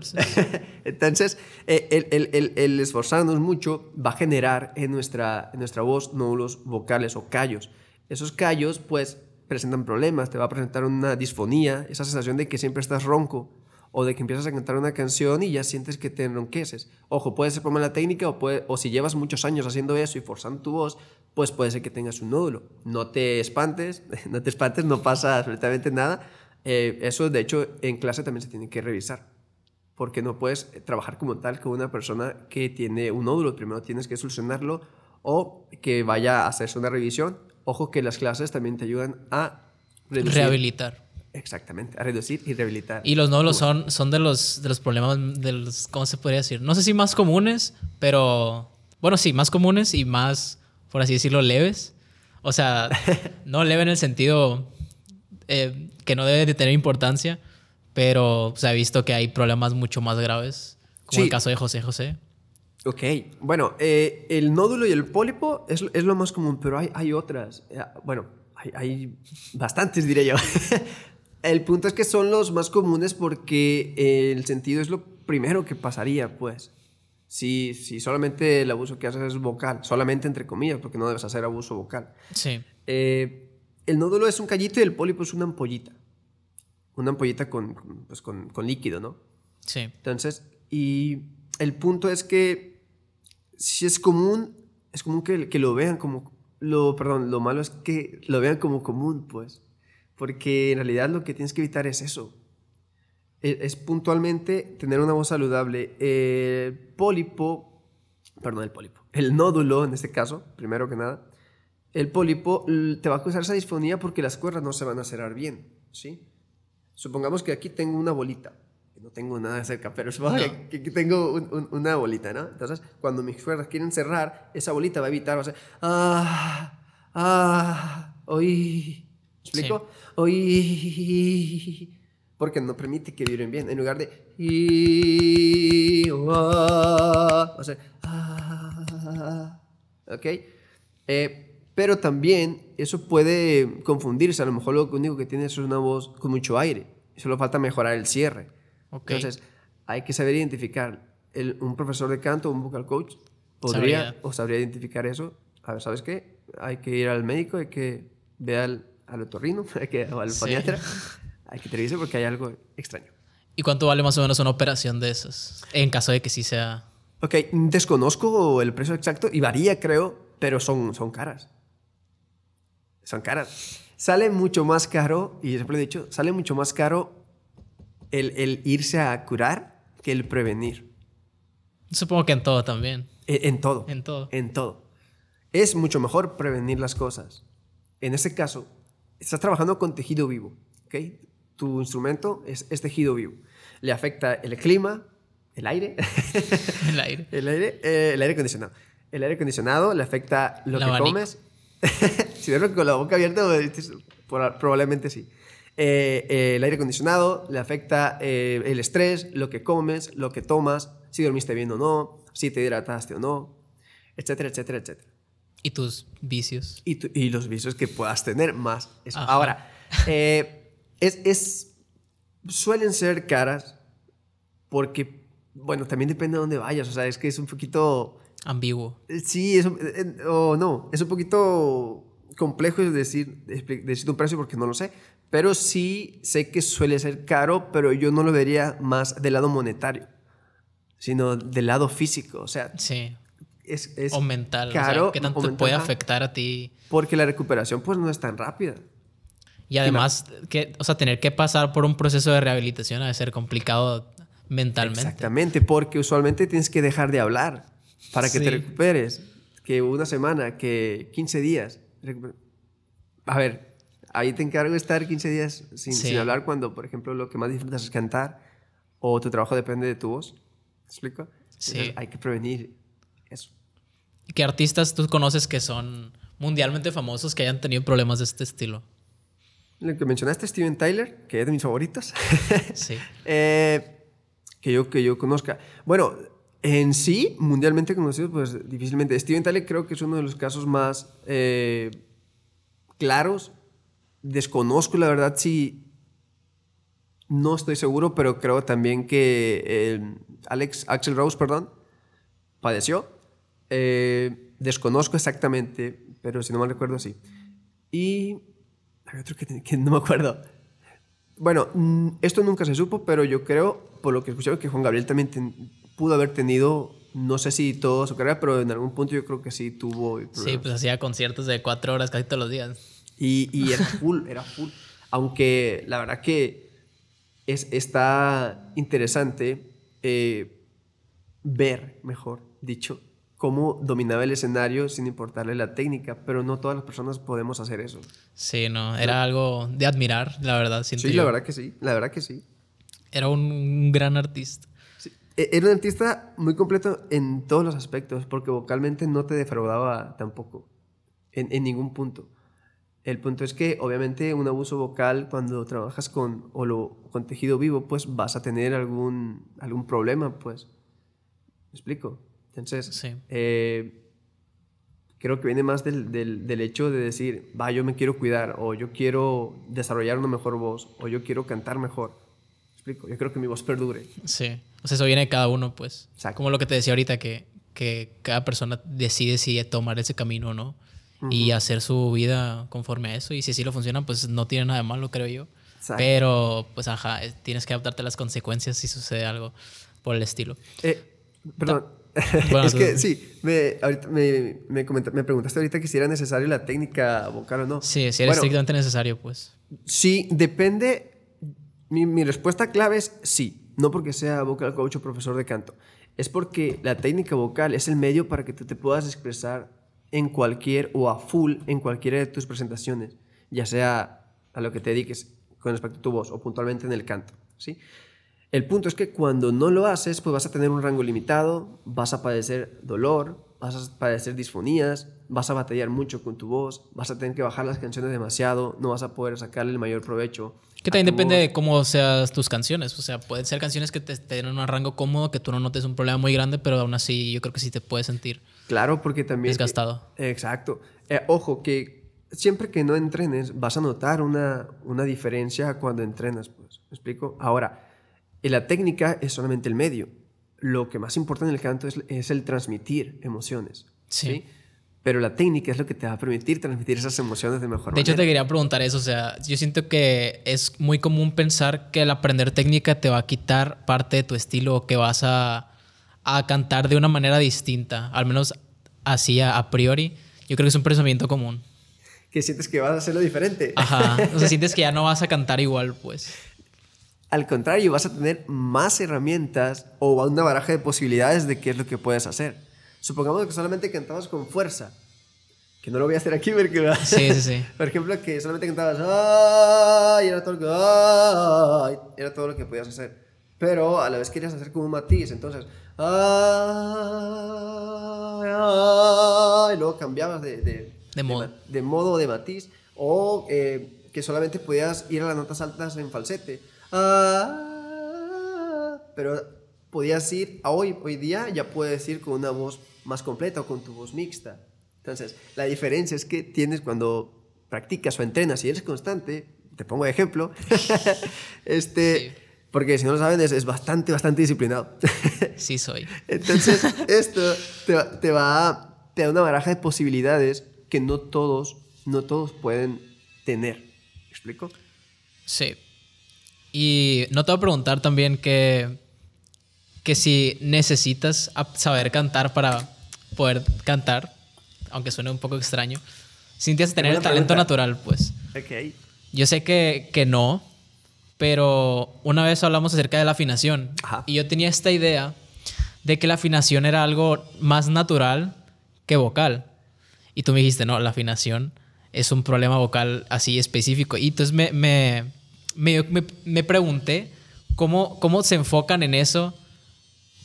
Speaker 2: *laughs* Entonces, eh, el, el, el, el esforzarnos mucho va a generar en nuestra, en nuestra voz nódulos vocales o callos. Esos callos, pues, presentan problemas, te va a presentar una disfonía, esa sensación de que siempre estás ronco o de que empiezas a cantar una canción y ya sientes que te enronqueces. Ojo, puede ser por mala técnica o, puede, o si llevas muchos años haciendo eso y forzando tu voz, pues puede ser que tengas un nódulo. No te espantes, *laughs* no te espantes, no pasa absolutamente nada. Eh, eso, de hecho, en clase también se tiene que revisar porque no puedes trabajar como tal con una persona que tiene un nódulo. Primero tienes que solucionarlo o que vaya a hacerse una revisión. Ojo que las clases también te ayudan a reducir.
Speaker 1: Rehabilitar.
Speaker 2: Exactamente, a reducir y rehabilitar.
Speaker 1: Y los nódulos son, son de, los, de los problemas, de los, ¿cómo se podría decir? No sé si más comunes, pero bueno, sí, más comunes y más, por así decirlo, leves. O sea, *laughs* no leve en el sentido eh, que no debe de tener importancia, pero se ha visto que hay problemas mucho más graves, como
Speaker 2: Sí.
Speaker 1: el caso de José José.
Speaker 2: Ok, bueno, eh, el nódulo y el pólipo es, es lo más común, pero hay, hay otras. Eh, Bueno, hay, hay bastantes, diré yo. *laughs* El punto es que son los más comunes porque el sentido es lo primero que pasaría, pues. Si, si solamente el abuso que haces es vocal, solamente entre comillas, porque no debes hacer abuso vocal.
Speaker 1: Sí.
Speaker 2: Eh, el nódulo es un callito y el pólipo es una ampollita. Una ampollita con, con, pues, con, con líquido, ¿no?
Speaker 1: Sí.
Speaker 2: Entonces, y el punto es que si es común, es común que, que lo vean como, lo, perdón, lo malo es que lo vean como común, pues, porque en realidad lo que tienes que evitar es eso. Es, es puntualmente tener una voz saludable. El pólipo, perdón, el pólipo, el nódulo en este caso, primero que nada, el pólipo te va a causar esa disfonía porque las cuerdas no se van a cerrar bien, ¿sí? Supongamos que aquí tengo una bolita, no tengo nada cerca, pero supongamos
Speaker 1: No.
Speaker 2: que, que tengo un- un- una bolita, ¿no? Entonces, cuando mis cuerdas quieren cerrar, esa bolita va a evitar, va a ser, ah, ah, oí, ¿me explico? Oí, porque no permite que vibren bien, en lugar de, y, ah, va a ser, ah, ¿ok? Eh, pero también eso puede confundirse. A lo mejor lo único que tienes es una voz con mucho aire. Solo falta mejorar el cierre.
Speaker 1: Ok.
Speaker 2: Entonces, hay que saber identificar. El- un profesor de canto, un vocal coach, podría
Speaker 1: Sabría.
Speaker 2: o sabría identificar eso. A ver, ¿sabes qué? Hay que ir al médico, hay que ver al, al otorrino, *laughs* hay que, o al
Speaker 1: Sí.
Speaker 2: Hay que te revise porque hay algo extraño.
Speaker 1: ¿Y cuánto vale más o menos una operación de esas? En caso de que sí sea.
Speaker 2: Ok, desconozco el precio exacto y varía, creo, pero son, son caras. Son caras. Sale mucho más caro, y siempre lo he dicho, sale mucho más caro el, el irse a curar que el prevenir.
Speaker 1: Supongo que en todo también.
Speaker 2: E- En, todo.
Speaker 1: En todo.
Speaker 2: En todo. Es mucho mejor prevenir las cosas. En este caso, estás trabajando con tejido vivo, ¿ok? Tu instrumento es, es tejido vivo. Le afecta el clima, el aire, *laughs*
Speaker 1: El aire.
Speaker 2: El aire, eh, el aire acondicionado. El aire acondicionado le afecta lo que
Speaker 1: abanico.
Speaker 2: comes. *laughs* si duermes con la boca abierta, pues, probablemente sí. Eh, eh, el aire acondicionado le afecta eh, el estrés, lo que comes, lo que tomas, si dormiste bien o no, si te hidrataste o no, etcétera, etcétera, etcétera.
Speaker 1: Y tus vicios.
Speaker 2: Y, tu- y los vicios que puedas tener más. Eso. Ahora, eh, es, es- suelen ser caras porque, bueno, también depende de dónde vayas. O sea, es que es un poquito...
Speaker 1: Ambiguo.
Speaker 2: Sí, es eh, eh, o no, es un poquito complejo decir, decir un precio porque no lo sé, pero sí sé que suele ser caro, pero yo no lo vería más del lado monetario, sino del lado físico, o sea,
Speaker 1: Sí.
Speaker 2: es, es
Speaker 1: o mental. o sea,
Speaker 2: caro,
Speaker 1: ¿Qué tanto te puede afectar a ti?
Speaker 2: porque la recuperación pues no es tan rápida.
Speaker 1: Y además, que, o sea, tener que pasar por un proceso de rehabilitación ha de ser complicado mentalmente.
Speaker 2: Exactamente, porque usualmente tienes que dejar de hablar para que te
Speaker 1: Sí.
Speaker 2: recuperes, que una semana, que 15 días. A ver, ahí te encargo de estar 15 días sin,
Speaker 1: Sí.
Speaker 2: sin hablar cuando, por ejemplo, lo que más disfrutas es cantar o tu trabajo depende de tu voz. ¿Me explico?
Speaker 1: Sí.
Speaker 2: Entonces, hay que prevenir eso.
Speaker 1: ¿Qué artistas tú conoces que son mundialmente famosos que hayan tenido problemas de este estilo?
Speaker 2: Lo que mencionaste, Steven Tyler, que es de mis favoritos. *laughs*
Speaker 1: Sí.
Speaker 2: Eh, que, yo, que yo conozca. Bueno, en sí, mundialmente conocido, pues difícilmente. Steven Tyler creo que es uno de los casos más eh, claros. Desconozco, la verdad, si. No estoy seguro, pero creo también que eh, Alex, Axel Rose, perdón, padeció. Eh, desconozco exactamente, pero si no mal recuerdo, sí. Y. Hay otro que, que no me acuerdo. Bueno, mm, esto nunca se supo, pero yo creo, por lo que escuché, que Juan Gabriel también ten- pudo haber tenido, no sé si toda su carrera, pero en algún punto yo creo que sí tuvo.
Speaker 1: Sí,
Speaker 2: problemas.
Speaker 1: pues hacía conciertos de cuatro horas casi todos los días.
Speaker 2: Y, y era full, era full. Aunque la verdad que es, está interesante eh, ver, mejor dicho, cómo dominaba el escenario sin importarle la técnica, pero no todas las personas podemos hacer eso.
Speaker 1: Sí, no, era algo de admirar, la verdad. siento
Speaker 2: Sí,
Speaker 1: yo.
Speaker 2: la verdad que sí, la verdad que sí.
Speaker 1: Era un, un gran artista.
Speaker 2: Sí, e- Era un artista muy completo en todos los aspectos, porque vocalmente no te defraudaba tampoco, en, en ningún punto. El punto es que, obviamente, un abuso vocal, cuando trabajas con, o lo, con tejido vivo, pues vas a tener algún, algún problema, pues. ¿Me explico? Entonces,
Speaker 1: Sí.
Speaker 2: eh, creo que viene más del, del, del, hecho de decir, va, yo me quiero cuidar, o yo quiero desarrollar una mejor voz, o yo quiero cantar mejor. explico? Yo creo que mi voz perdure.
Speaker 1: Sí. O sea, eso viene de cada uno, pues. Exacto. Como lo que te decía ahorita, que, que cada persona decide si tomar ese camino o no. Y hacer su vida conforme a eso. Y si así lo funciona, pues no tiene nada de malo, creo yo. Exacto. Pero, pues, ajá, tienes que adaptarte a las consecuencias si sucede algo por el estilo.
Speaker 2: Eh, perdón, *laughs* es que sí, me, ahorita me, me, me, preguntaste ahorita que si era necesario la técnica vocal o no.
Speaker 1: Sí, si era estrictamente necesario, pues.
Speaker 2: Sí, depende. Mi, mi, respuesta clave es sí. No porque sea vocal coach o profesor de canto. Es porque la técnica vocal es el medio para que tú te puedas expresar en cualquier o a full en cualquiera de tus presentaciones, ya sea a lo que te dediques con respecto a tu voz o puntualmente en el canto. ¿sí? El punto es que cuando no lo haces, pues vas a tener un rango limitado, vas a padecer dolor, vas a padecer disfonías, vas a batallar mucho con tu voz, vas a tener que bajar las canciones demasiado, no vas a poder sacarle el mayor provecho.
Speaker 1: Que también depende de cómo seas tus canciones. O sea, pueden ser canciones que te, te den un rango cómodo, que tú no notes un problema muy grande, pero aún así yo creo que sí te puedes sentir.
Speaker 2: Claro, porque también...
Speaker 1: Desgastado.
Speaker 2: exacto. Eh, ojo, que siempre que no entrenes vas a notar una, una diferencia cuando entrenas, pues. ¿Me explico? Ahora, y la técnica es solamente el medio. Lo que más importa en el canto es, el transmitir emociones. Sí. Pero la técnica es lo que te va a permitir transmitir esas emociones de mejor
Speaker 1: manera. De hecho, te quería preguntar eso. O sea, yo siento que es muy común pensar que el aprender técnica te va a quitar parte de tu estilo o que vas a, a cantar de una manera distinta. Al menos así a, priori. Yo creo que es un pensamiento común.
Speaker 2: Que sientes que vas a hacerlo diferente.
Speaker 1: Ajá. *laughs* O sea, sientes que ya no vas a cantar igual, pues.
Speaker 2: Al contrario, vas a tener más herramientas o una baraja de posibilidades de qué es lo que puedes hacer. Supongamos que solamente cantabas con fuerza. Que no lo voy a hacer aquí porque...
Speaker 1: Sí, sí, sí. *laughs*
Speaker 2: Por ejemplo, que solamente cantabas... ¡Ay! Era todo, lo que, ¡Ay! era todo lo que podías hacer. Pero a la vez querías hacer como un matiz. Entonces... ¡Ay! Y luego cambiabas de, de,
Speaker 1: de modo.
Speaker 2: De, modo, de matiz. O eh, que solamente podías ir a las notas altas en falsete Ah, pero podías ir, a hoy, hoy día ya puedes ir con una voz más completa o con tu voz mixta. Entonces, la diferencia es que tienes cuando practicas o entrenas y eres constante, te pongo de ejemplo, *laughs* este, porque si no lo saben es, bastante, bastante disciplinado. *laughs*
Speaker 1: sí soy.
Speaker 2: Entonces, *laughs* esto te, te, va a, te da una baraja de posibilidades que no todos, no todos pueden tener. ¿Me explico?
Speaker 1: Sí. Y no te voy a preguntar también que, que si necesitas saber cantar para poder cantar, aunque suene un poco extraño, si tienes que tener el talento natural, pues.
Speaker 2: Okay.
Speaker 1: Yo sé que, que no, pero una vez hablamos acerca de la afinación y yo tenía esta idea de que la afinación era algo más natural que vocal. Y tú me dijiste, no, la afinación es un problema vocal así específico. Y entonces me, me, me, me, pregunté cómo, cómo se enfocan en eso,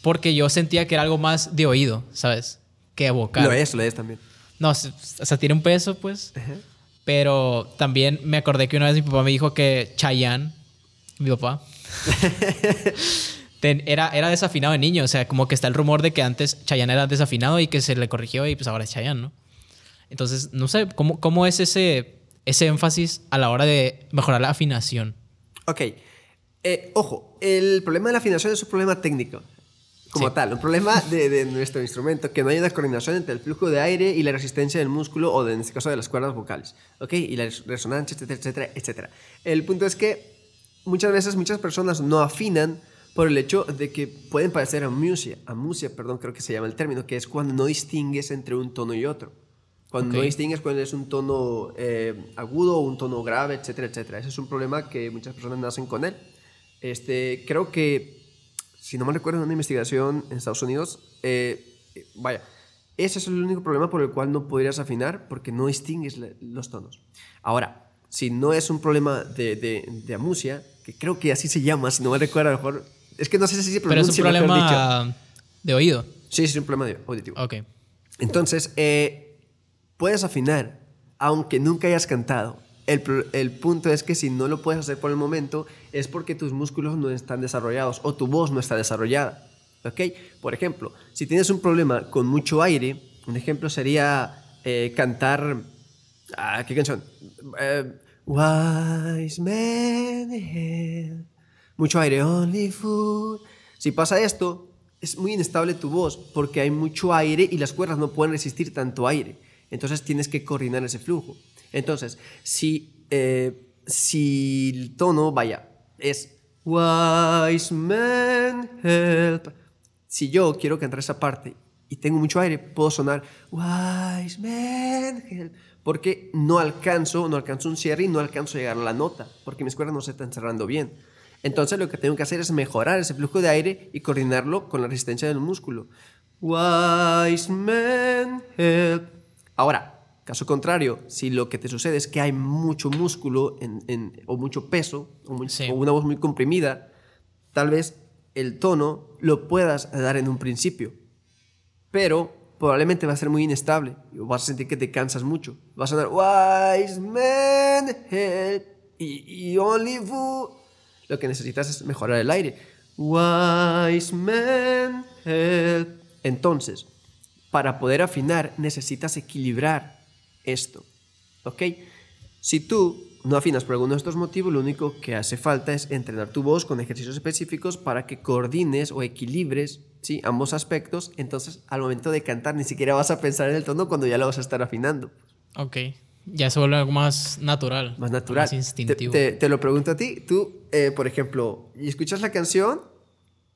Speaker 1: porque yo sentía que era algo más de oído, ¿sabes? Que vocal.
Speaker 2: Lo es, lo es también.
Speaker 1: No, o sea, tiene un peso, pues. Pero también me acordé que una vez mi papá me dijo que Chayanne, mi papá, *laughs* era, era desafinado de niño. O sea, como que está el rumor de que antes Chayanne era desafinado y que se le corrigió y pues ahora es Chayanne, ¿no? Entonces, no sé, ¿cómo, cómo es ese, ese énfasis a la hora de mejorar la afinación?
Speaker 2: Ok. Eh, ojo, el problema de la afinación es un problema técnico, como tal, un problema de, nuestro instrumento, que no hay una coordinación entre el flujo de aire y la resistencia del músculo o, en este caso, de las cuerdas vocales, ¿ok? Y la resonancia, etcétera, etcétera, etcétera. El punto es que muchas veces muchas personas no afinan por el hecho de que pueden padecer amusia, amusia, perdón, creo que se llama el término, que es cuando no distingues entre un tono y otro. Cuando no distingues cuál es un tono eh, agudo o un tono grave, etcétera, etcétera. Ese es un problema que muchas personas nacen con él. Este, creo que, si no me recuerdo, en una investigación en Estados Unidos, eh, vaya, ese es el único problema por el cual no podrías afinar porque no distingues los tonos. Ahora, si no es un problema de, de, de, amusia, que creo que así se llama, si no me recuerdo, a lo mejor. Es que no sé si se
Speaker 1: pronuncia. Pero es un problema de oído.
Speaker 2: Sí, sí, es un problema de auditivo.
Speaker 1: Ok.
Speaker 2: Entonces, eh, puedes afinar, aunque nunca hayas cantado. El, el, punto es que si no lo puedes hacer por el momento, es porque tus músculos no están desarrollados o tu voz no está desarrollada. ¿Ok? Por ejemplo, si tienes un problema con mucho aire, un ejemplo sería eh, cantar... ah, ¿Qué canción? Eh, Wise men have mucho aire, only food. Si pasa esto, es muy inestable tu voz porque hay mucho aire y las cuerdas no pueden resistir tanto aire. Entonces tienes que coordinar ese flujo. Entonces, si, eh, si el tono, vaya, es Wise men help. Si yo quiero cantar esa parte y tengo mucho aire, puedo sonar Wise men help. Porque no alcanzo, no alcanzo un cierre y no alcanzo a llegar a la nota, porque mis cuerdas no se están cerrando bien. Entonces lo que tengo que hacer es mejorar ese flujo de aire y coordinarlo con la resistencia del músculo. Wise men help. Ahora, caso contrario, si lo que te sucede es que hay mucho músculo en- en- o mucho peso o, muy-
Speaker 1: Sí.
Speaker 2: o una voz muy comprimida, tal vez el tono lo puedas dar en un principio, pero probablemente va a ser muy inestable vas a sentir que te cansas mucho. Vas a sonar wise men help y, only you. Lo que necesitas es mejorar el aire. Wise men help. Entonces, para poder afinar necesitas equilibrar esto. ¿Ok? Si tú no afinas por alguno de estos motivos, lo único que hace falta es entrenar tu voz con ejercicios específicos para que coordines o equilibres ¿sí? ambos aspectos. Entonces, al momento de cantar, ni siquiera vas a pensar en el tono cuando ya lo vas a estar afinando.
Speaker 1: Ok. Ya se vuelve algo más natural.
Speaker 2: Más natural.
Speaker 1: Más instintivo.
Speaker 2: te- te lo pregunto a ti. Tú, eh, por ejemplo, escuchas la canción,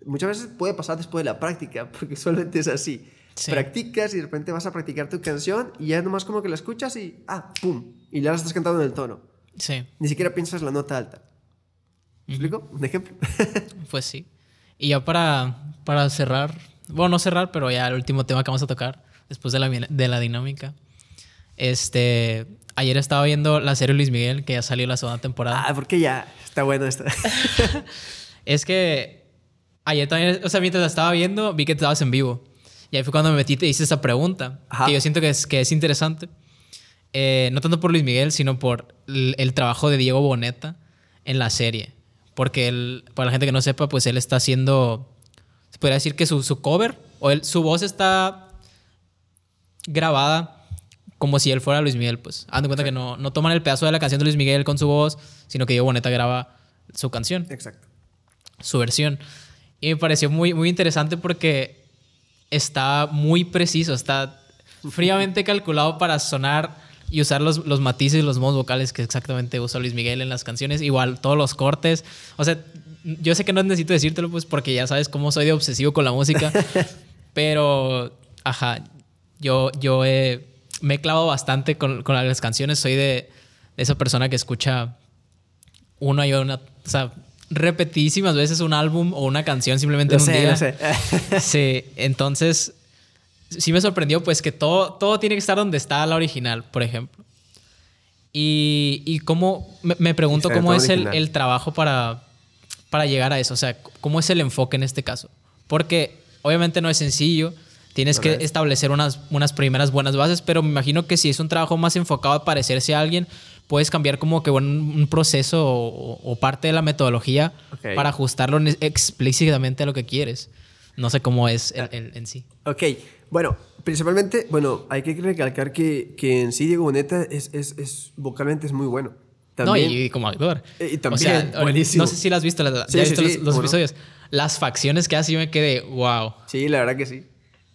Speaker 2: muchas veces puede pasar después de la práctica, *laughs* porque solamente es así.
Speaker 1: Sí.
Speaker 2: Practicas y de repente vas a practicar tu canción y ya nomás como que la escuchas y, ah, pum, y ya la estás cantando en el tono.
Speaker 1: Sí,
Speaker 2: Ni siquiera piensas la nota alta. ¿Me explico? Un ejemplo. *laughs*
Speaker 1: pues sí. Y ya para, para cerrar, bueno, no cerrar, pero ya el último tema que vamos a tocar, después de la, de la dinámica. Este, ayer estaba viendo la serie Luis Miguel, que ya salió la segunda temporada.
Speaker 2: ah, porque ya está bueno esto. *laughs*
Speaker 1: Es que ayer también, o sea, mientras la estaba viendo, vi que estabas en vivo. Y ahí fue cuando me metí y te hice esa pregunta,
Speaker 2: Ajá.
Speaker 1: que yo siento que es, que es interesante. Eh, no tanto por Luis Miguel, sino por el, el trabajo de Diego Boneta en la serie. Porque él, para la gente que no sepa, pues él está haciendo, se podría decir que su, su cover, o él- su voz está grabada como si él fuera Luis Miguel, pues. Haz de cuenta que no, no toman el pedazo de la canción de Luis Miguel con su voz, sino que Diego Boneta graba su canción
Speaker 2: Exacto.
Speaker 1: su versión. Y me pareció muy, muy interesante porque está muy preciso, está *laughs* fríamente calculado para sonar y usar los, los matices y los modos vocales que exactamente usa Luis Miguel en las canciones. Igual todos los cortes. O sea, yo sé que no necesito decírtelo pues porque ya sabes cómo soy de obsesivo con la música. *laughs* pero, ajá, yo, yo he- me he clavado bastante con, con las canciones. Soy de, de esa persona que escucha una y una, o sea, repetidísimas veces un álbum o una canción simplemente
Speaker 2: Lo
Speaker 1: en un
Speaker 2: sé,
Speaker 1: día.
Speaker 2: lo sé.
Speaker 1: Sí, entonces sí me sorprendió pues que todo, todo tiene que estar donde está la original, por ejemplo. Y, y cómo, me, me pregunto cómo es el, el trabajo para, para llegar a eso, o sea, cómo es el enfoque en este caso. Porque obviamente no es sencillo, tienes que
Speaker 2: No lo es.
Speaker 1: establecer unas, unas primeras buenas bases, pero me imagino que si es un trabajo más enfocado a parecerse a alguien, puedes cambiar como que un, un proceso o, o parte de la metodología
Speaker 2: Ok.
Speaker 1: para ajustarlo explícitamente a lo que quieres. No sé cómo es el- el- en sí.
Speaker 2: Ok, bueno, principalmente, bueno, hay que recalcar que, que en sí Diego Boneta es, es, es vocalmente es muy bueno. También,
Speaker 1: No, y, y como actor.
Speaker 2: Eh, y
Speaker 1: O
Speaker 2: también,
Speaker 1: sea,
Speaker 2: buenísimo.
Speaker 1: No sé si lo has visto, la-
Speaker 2: Sí,
Speaker 1: ya
Speaker 2: sí,
Speaker 1: visto
Speaker 2: sí,
Speaker 1: los, los
Speaker 2: ¿cómo no?
Speaker 1: episodios. Las facciones que hace, yo me quedé, wow.
Speaker 2: Sí, la verdad que sí.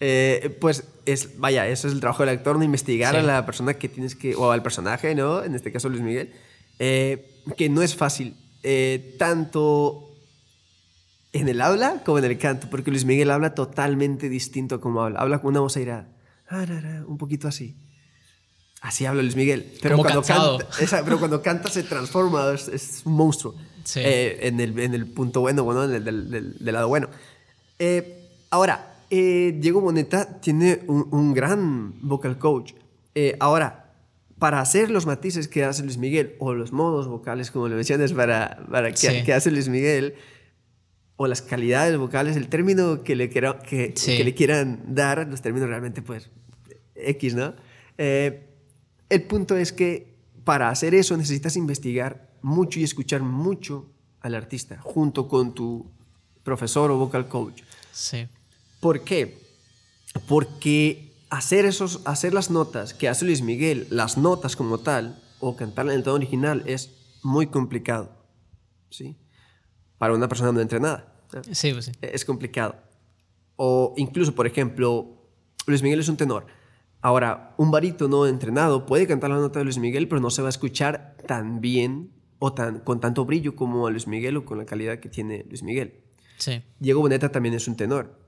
Speaker 2: Eh, pues es, vaya, eso es el trabajo del actor, no investigar a la persona que tienes que, o al personaje, ¿no? En este caso Luis Miguel, eh, que no es fácil, eh, tanto en el habla como en el canto, porque Luis Miguel habla totalmente distinto a como habla, habla con una voz airada, un poquito así. Así habla Luis Miguel. Pero,
Speaker 1: Como
Speaker 2: cuando
Speaker 1: cansado.
Speaker 2: canta, esa- pero cuando canta se transforma, es, es un monstruo.
Speaker 1: Sí.
Speaker 2: Eh, en, el, en el punto bueno, bueno, en el del, del- del lado bueno. Eh, ahora, eh, Diego Boneta tiene un, un gran vocal coach. Eh, ahora, para hacer los matices que hace Luis Miguel, o los modos vocales, como le mencionas, para, para que,
Speaker 1: Sí.
Speaker 2: que hace Luis Miguel, o las calidades vocales, el término que le, que,
Speaker 1: Sí.
Speaker 2: que le quieran dar, los términos realmente, pues, X, ¿no? Eh, el punto es que para hacer eso necesitas investigar mucho y escuchar mucho al artista, junto con tu profesor o vocal coach.
Speaker 1: Sí.
Speaker 2: ¿Por qué? Porque hacer, esos, hacer las notas que hace Luis Miguel, las notas como tal, o cantarla en el tono original, es muy complicado. ¿Sí? Para una persona no entrenada.
Speaker 1: Sí, pues sí.
Speaker 2: Es complicado. O incluso, por ejemplo, Luis Miguel es un tenor. Ahora, un barítono entrenado puede cantar la nota de Luis Miguel, pero no se va a escuchar tan bien o tan, con tanto brillo como a Luis Miguel o con la calidad que tiene Luis Miguel.
Speaker 1: Sí.
Speaker 2: Diego Boneta también es un tenor.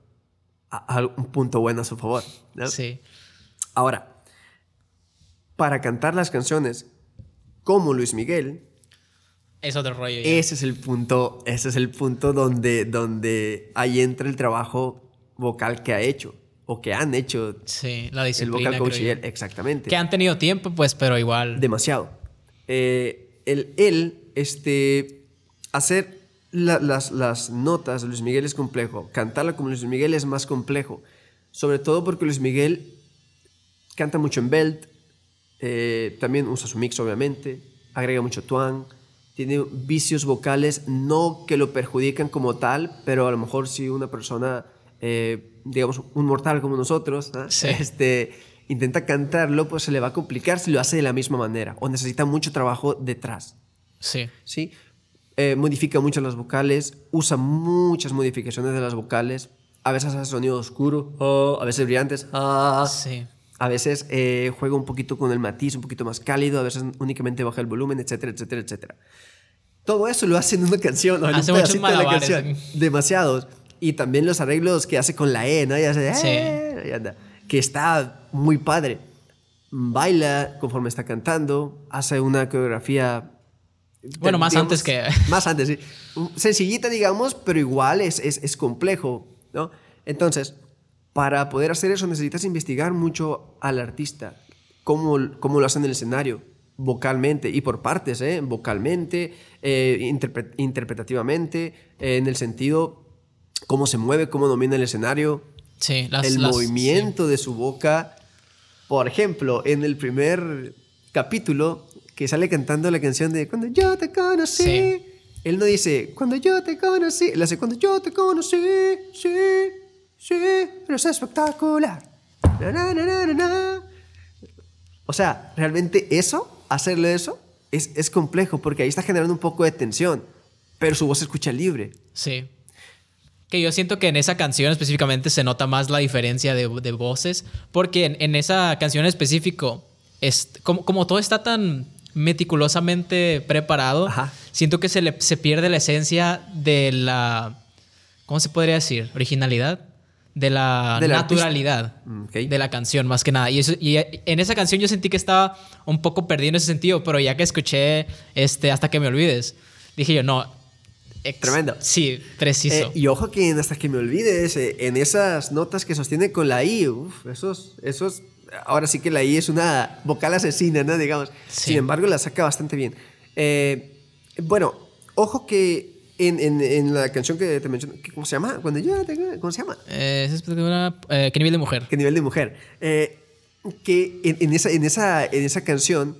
Speaker 2: A- a- un punto bueno a su favor. ¿no?
Speaker 1: Sí.
Speaker 2: Ahora, para cantar las canciones como Luis Miguel,
Speaker 1: Es otro rollo. ya.
Speaker 2: ese es el punto, ese es el punto donde, donde ahí entra el trabajo vocal que ha hecho o que han hecho
Speaker 1: Sí, la
Speaker 2: el
Speaker 1: disciplina.
Speaker 2: vocal coach y él, exactamente.
Speaker 1: Que han tenido tiempo, pues, pero igual.
Speaker 2: Demasiado. Eh, el, él, este, hacer la- las, las notas de Luis Miguel es complejo. Cantarla como Luis Miguel es más complejo. Sobre todo porque Luis Miguel canta mucho en belt, eh, también usa su mix, obviamente, agrega mucho twang, tiene vicios vocales, no que lo perjudican como tal, pero a lo mejor si una persona, eh, digamos, un mortal como nosotros, ¿ah?
Speaker 1: Sí.
Speaker 2: este, intenta cantarlo, pues se le va a complicar si lo hace de la misma manera o necesita mucho trabajo detrás.
Speaker 1: Sí.
Speaker 2: ¿sí? Eh, modifica mucho las vocales, usa muchas modificaciones de las vocales, a veces hace sonido oscuro, oh, a veces brillantes, ah,
Speaker 1: Sí.
Speaker 2: A veces eh, juega un poquito con el matiz, un poquito más cálido, a veces únicamente baja el volumen, etcétera, etcétera, etcétera. Todo eso lo hace en una canción, o en
Speaker 1: Hace
Speaker 2: un
Speaker 1: muchos
Speaker 2: pedacito de la canción. Demasiados. Y también los arreglos que hace con la E, ¿no? Y hace,
Speaker 1: Sí.
Speaker 2: "Eh", y anda, que está muy padre. Baila conforme está cantando, hace una coreografía
Speaker 1: Bueno, más
Speaker 2: digamos,
Speaker 1: antes que- *laughs*
Speaker 2: Más antes, sí. Sencillita, digamos, pero igual es, es, es complejo, ¿no? Entonces, para poder hacer eso necesitas investigar mucho al artista, cómo, cómo lo hace en el escenario, vocalmente y por partes, ¿eh? Vocalmente, eh, interpre- interpretativamente, eh, en el sentido, cómo se mueve, cómo domina el escenario,
Speaker 1: Sí. Las,
Speaker 2: el
Speaker 1: las-
Speaker 2: movimiento de su boca. Por ejemplo, en el primer capítulo que sale cantando la canción de Cuando yo te conocí,
Speaker 1: Sí.
Speaker 2: él no dice Cuando yo te conocí, él hace Cuando yo te conocí, sí, sí, eres espectacular. Na, na, na, na, na, na". O sea, realmente eso, hacerle eso, es, es complejo porque ahí está generando un poco de tensión, pero su voz se escucha libre.
Speaker 1: Sí. Que yo siento que en esa canción específicamente se nota más la diferencia de, de voces, porque en, en esa canción específico, es, como, como todo está tan meticulosamente preparado,
Speaker 2: Ajá.
Speaker 1: siento que se, le, se pierde la esencia de la, ¿cómo se podría decir? Originalidad. De la naturalidad de la canción, más que nada. Y, eso, y en esa canción yo sentí que estaba un poco perdido en ese sentido, pero ya que escuché este, Hasta que me olvides, dije yo, no. ex-
Speaker 2: Tremendo.
Speaker 1: Sí, preciso.
Speaker 2: Eh, y ojo que en hasta que me olvides, eh, en esas notas que sostiene con la I, esos, esos, ahora sí que la I es una vocal asesina, ¿no? Digamos.
Speaker 1: Sí.
Speaker 2: Sin embargo, la saca bastante bien. Eh, bueno, ojo que en, en- en la canción que te mencioné, ¿qué- ¿cómo se llama? Cuando yo ¿Cómo se llama?
Speaker 1: Eh, es una- eh, ¿Qué nivel de mujer?
Speaker 2: ¿Qué nivel de mujer? Eh, que en, en esa, en, esa, en esa canción,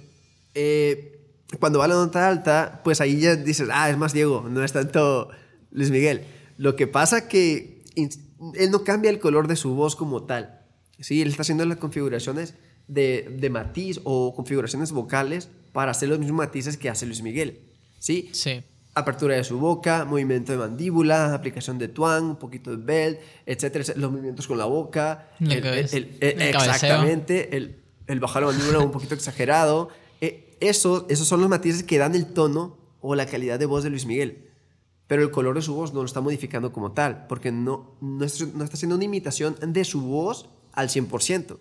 Speaker 2: eh, cuando va la nota alta, pues ahí ya dices, ah, es más Diego, no es tanto Luis Miguel. Lo que pasa que él no cambia el color de su voz como tal. Sí, él está haciendo las configuraciones de, de matiz o configuraciones vocales para hacer los mismos matices que hace Luis Miguel. ¿Sí?
Speaker 1: Sí.
Speaker 2: Apertura de su boca, movimiento de mandíbula, aplicación de twang, un poquito de belt, etcétera, los movimientos con la boca,
Speaker 1: El
Speaker 2: el- el- exactamente, el, el bajar la mandíbula un poquito exagerado. Eh, eso, esos son los matices que dan el tono o la calidad de voz de Luis Miguel. Pero el color de su voz no lo está modificando como tal, porque no, no, es- no está haciendo una imitación de su voz al 100%. ¿Me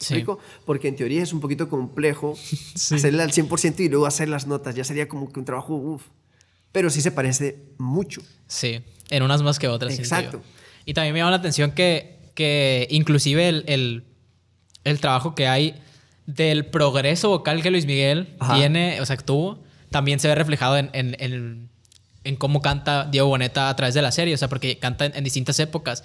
Speaker 1: Sí.
Speaker 2: explico? Porque en teoría es un poquito complejo *laughs*
Speaker 1: Sí.
Speaker 2: hacerle al 100% y luego hacer las notas. Ya sería como que un trabajo, uff. Pero sí se parece mucho.
Speaker 1: Sí. En unas más que otras.
Speaker 2: Exacto.
Speaker 1: Y también me llama la atención que, que inclusive el, el, el trabajo que hay del progreso vocal que Luis Miguel
Speaker 2: Ajá.
Speaker 1: tiene, o sea, tuvo, también se ve reflejado en, en, en- en cómo canta Diego Boneta a través de la serie, o sea, porque canta en, en distintas épocas.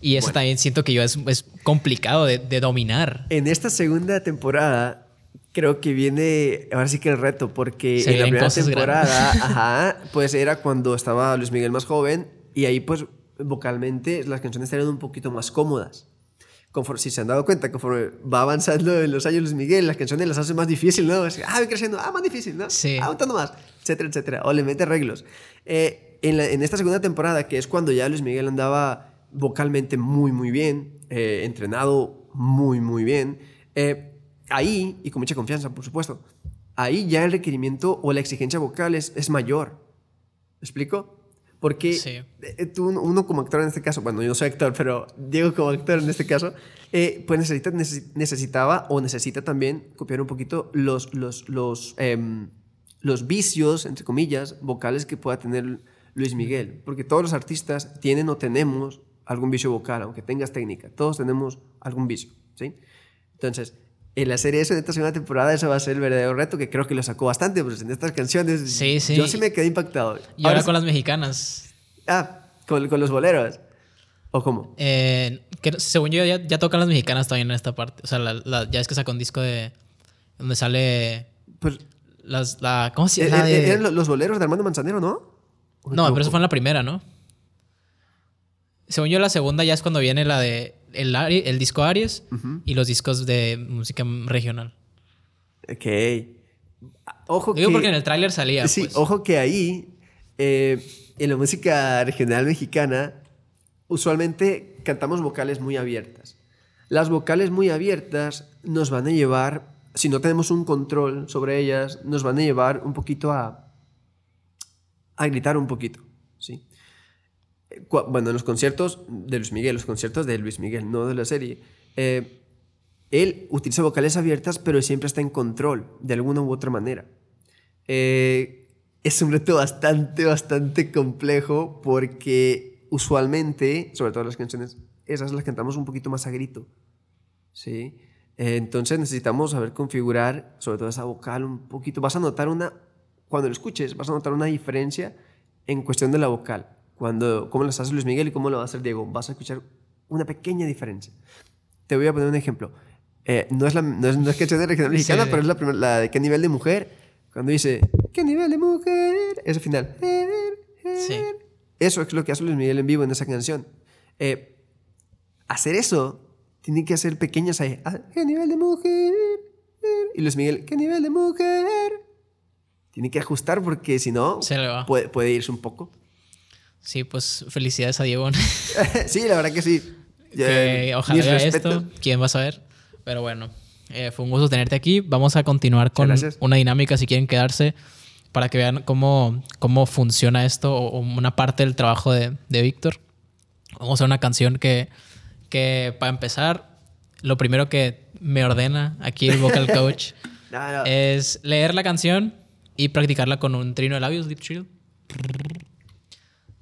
Speaker 1: Y eso
Speaker 2: Bueno.
Speaker 1: también siento que yo es, es complicado de, de dominar.
Speaker 2: En esta segunda temporada, creo que viene ahora sí que el reto, porque
Speaker 1: Se
Speaker 2: en la primera temporada, *laughs* ajá, pues era cuando estaba Luis Miguel más joven y ahí pues vocalmente las canciones eran un poquito más cómodas. conforme, si se han dado cuenta, conforme va avanzando en los años Luis Miguel, las canciones las hace más difícil, ¿no? Así, ah, voy creciendo, ah, más difícil, ¿no?
Speaker 1: Sí.
Speaker 2: Ah, más, etcétera, etcétera. O le mete arreglos. Eh, en, la- en esta segunda temporada, que es cuando ya Luis Miguel andaba vocalmente muy, muy bien, eh, entrenado muy, muy bien, eh, ahí, y con mucha confianza, por supuesto, ahí ya el requerimiento o la exigencia vocal es, es mayor. ¿Me explico? Porque
Speaker 1: Sí.
Speaker 2: eh, tú, uno como actor en este caso, bueno, yo no soy actor, pero Diego como actor en este caso, eh, pues necesita, necesi- necesitaba o necesita también copiar un poquito los, los, los, em, los vicios, entre comillas, vocales que pueda tener Luis Miguel. Porque todos los artistas tienen o tenemos algún vicio vocal, aunque tengas técnica. Todos tenemos algún vicio, ¿sí? Entonces, en la serie eso, en esta segunda temporada, eso va a ser el verdadero reto, que creo que lo sacó bastante, pues en estas canciones
Speaker 1: Sí, sí.
Speaker 2: yo sí me quedé impactado.
Speaker 1: Y ahora con las mexicanas.
Speaker 2: Ah, con, con los boleros. ¿O cómo?
Speaker 1: Eh, que, según yo, ya, ya tocan las mexicanas todavía en esta parte. O sea, la- la- ya es que sacó un disco de. donde sale.
Speaker 2: Pues,
Speaker 1: Las, la, ¿Cómo se
Speaker 2: eh,
Speaker 1: llama?
Speaker 2: eh, eran lo- los boleros de Armando Manzanero, ¿no? ¿O me
Speaker 1: No, pero eso fue en la primera, ¿no? Según yo, la segunda ya es cuando viene la de. El, el disco Aries
Speaker 2: Ujú.
Speaker 1: y los discos de música regional.
Speaker 2: Ok. Ojo
Speaker 1: Digo
Speaker 2: que...
Speaker 1: porque en el tráiler salía.
Speaker 2: sí,
Speaker 1: pues.
Speaker 2: ojo que ahí, eh, en la música regional mexicana, usualmente cantamos vocales muy abiertas. Las vocales muy abiertas nos van a llevar, si no tenemos un control sobre ellas, nos van a llevar un poquito a, a gritar un poquito, Bueno, en los conciertos de Luis Miguel, los conciertos de Luis Miguel, no de la serie, eh, él utiliza vocales abiertas, pero siempre está en control, de alguna u otra manera. Eh, es un reto bastante, bastante complejo porque usualmente, sobre todo las canciones, esas las cantamos un poquito más a grito. ¿sí? Eh, entonces necesitamos saber configurar, sobre todo esa vocal, un poquito. Vas a notar una, cuando lo escuches, vas a notar una diferencia en cuestión de la vocal. Cuando, cómo lo hace Luis Miguel y cómo lo va a hacer Diego. Vas a escuchar una pequeña diferencia. Te voy a poner un ejemplo. Eh, no, es la, no, es, no es canción de regional mexicana,
Speaker 1: Sí.
Speaker 2: pero es la, primer- la de qué nivel de mujer. Cuando dice, ¿qué nivel de mujer? Ese final.
Speaker 1: Sí.
Speaker 2: Eso es lo que hace Luis Miguel en vivo en esa canción. Eh, hacer eso, tiene que hacer pequeñas ahí. Ah, ¿Qué nivel de mujer? Y Luis Miguel, ¿qué nivel de mujer? Tiene que ajustar porque si no, puede, puede irse un poco.
Speaker 1: Sí, pues felicidades a Diego. *laughs* *laughs*
Speaker 2: sí, la verdad que sí.
Speaker 1: que
Speaker 2: Eh,
Speaker 1: ojalá vea esto. ¿Quién va a saber? Pero bueno, eh, fue un gusto tenerte aquí. Vamos a continuar con
Speaker 2: gracias.
Speaker 1: una dinámica si quieren quedarse para que vean cómo, cómo funciona esto o, una parte del trabajo de, de Víctor. Vamos a hacer una canción que, que, para empezar, lo primero que me ordena aquí el vocal *laughs* coach
Speaker 2: No, no.
Speaker 1: es leer la canción y practicarla con un trino de labios, lip trill.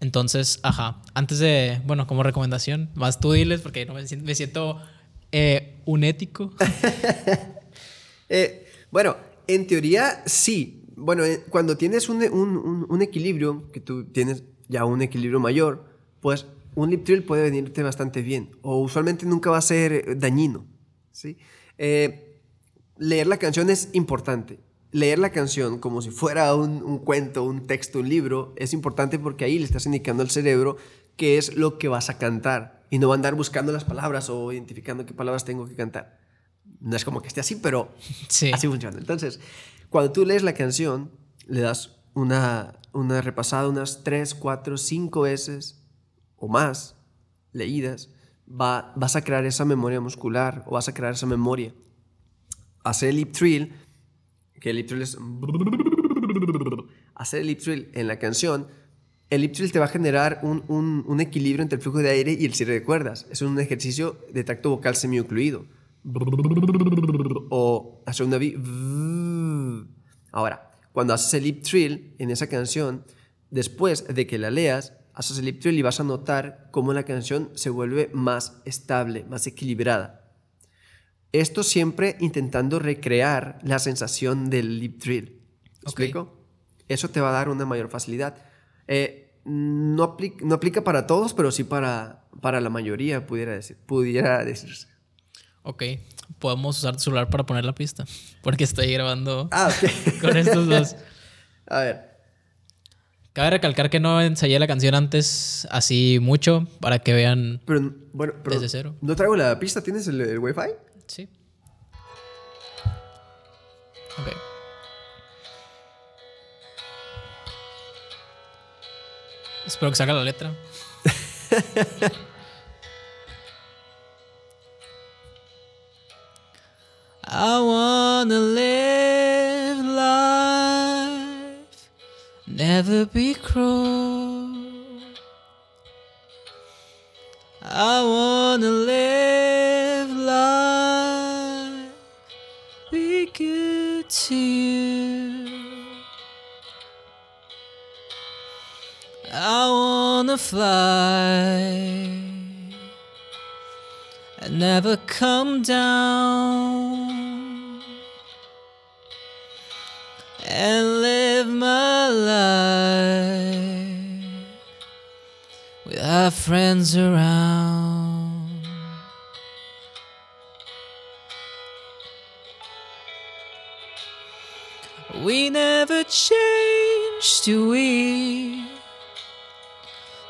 Speaker 1: Entonces, ajá, antes de, bueno, como recomendación, más tú diles porque no me siento, eh, un ético. *laughs*
Speaker 2: Eh, bueno, en teoría sí. Bueno, eh, cuando tienes un, un- equilibrio, que tú tienes ya un equilibrio mayor, pues un lip trill puede venirte bastante bien. O usualmente nunca va a ser eh, dañino. ¿sí? Leer la canción es importante. Leer la canción como si fuera un, un cuento, un texto, un libro, es importante porque ahí le estás indicando al cerebro qué es lo que vas a cantar. Y no va a andar buscando las palabras o identificando qué palabras tengo que cantar. No es como que esté así, pero *laughs*
Speaker 1: Sí.
Speaker 2: Así funciona. Entonces, cuando tú lees la canción, le das una, una repasada unas 3, 4, 5 veces o más leídas, va, vas a crear esa memoria muscular o vas a crear esa memoria. Hacer el lip trill, que el lip trill es... Hacer el lip trill en la canción, el lip trill te va a generar un, un- equilibrio entre el flujo de aire y el cierre de cuerdas. Es un ejercicio de tacto vocal semiocluido o hacer una vi- Ahora, cuando haces el lip trill en esa canción, después de que la leas, haces el lip trill y vas a notar cómo la canción se vuelve más estable, más equilibrada. Esto siempre intentando recrear la sensación del lip trill. ¿Me
Speaker 1: Ok.
Speaker 2: explico? Eso te va a dar una mayor facilidad. Eh, no, apli- no aplica para todos, pero sí para, para la mayoría, pudiera, decir, pudiera *laughs* decirse.
Speaker 1: Ok, podemos usar tu celular para poner la pista porque estoy grabando
Speaker 2: Ah, ok. *laughs*
Speaker 1: con estos dos. *laughs*
Speaker 2: A ver.
Speaker 1: Cabe recalcar que no ensayé la canción antes así mucho para que vean
Speaker 2: Pero, bueno, pero
Speaker 1: desde cero.
Speaker 2: no traigo la pista. ¿Tienes el, el Wi-Fi?
Speaker 1: Sí. Ok. Espero que salga la letra. *laughs* I wanna live life, never be cruel. I wanna live to you. I wanna fly and never come down and live my life without friends around. We never change, do we?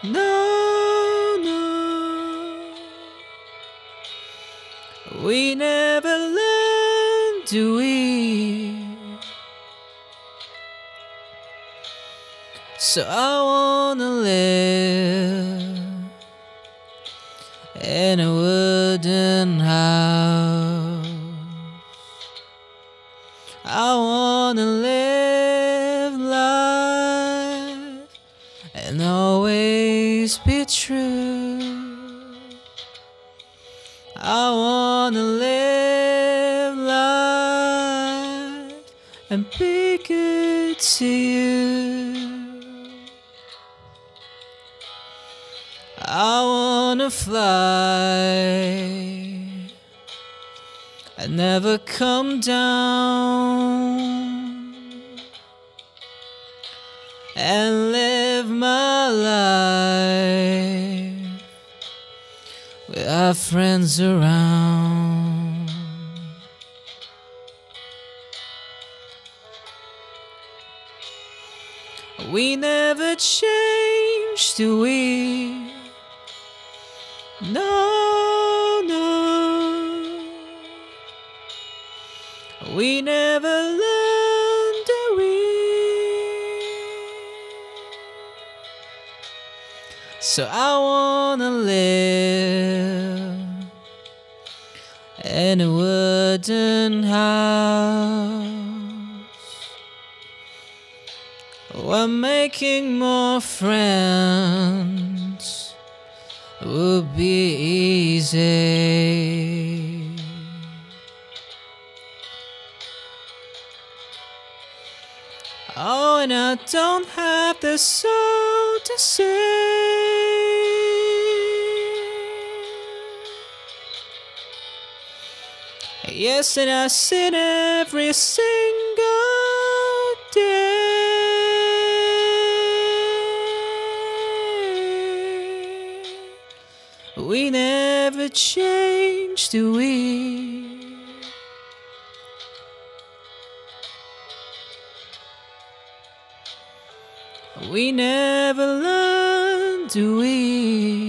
Speaker 1: No, no. We never learn, do we? So I wanna live in a wooden house. Fly and never come down and live my life without friends around. Yes, and I sin every single day. We never change, do we? We never learn, do we?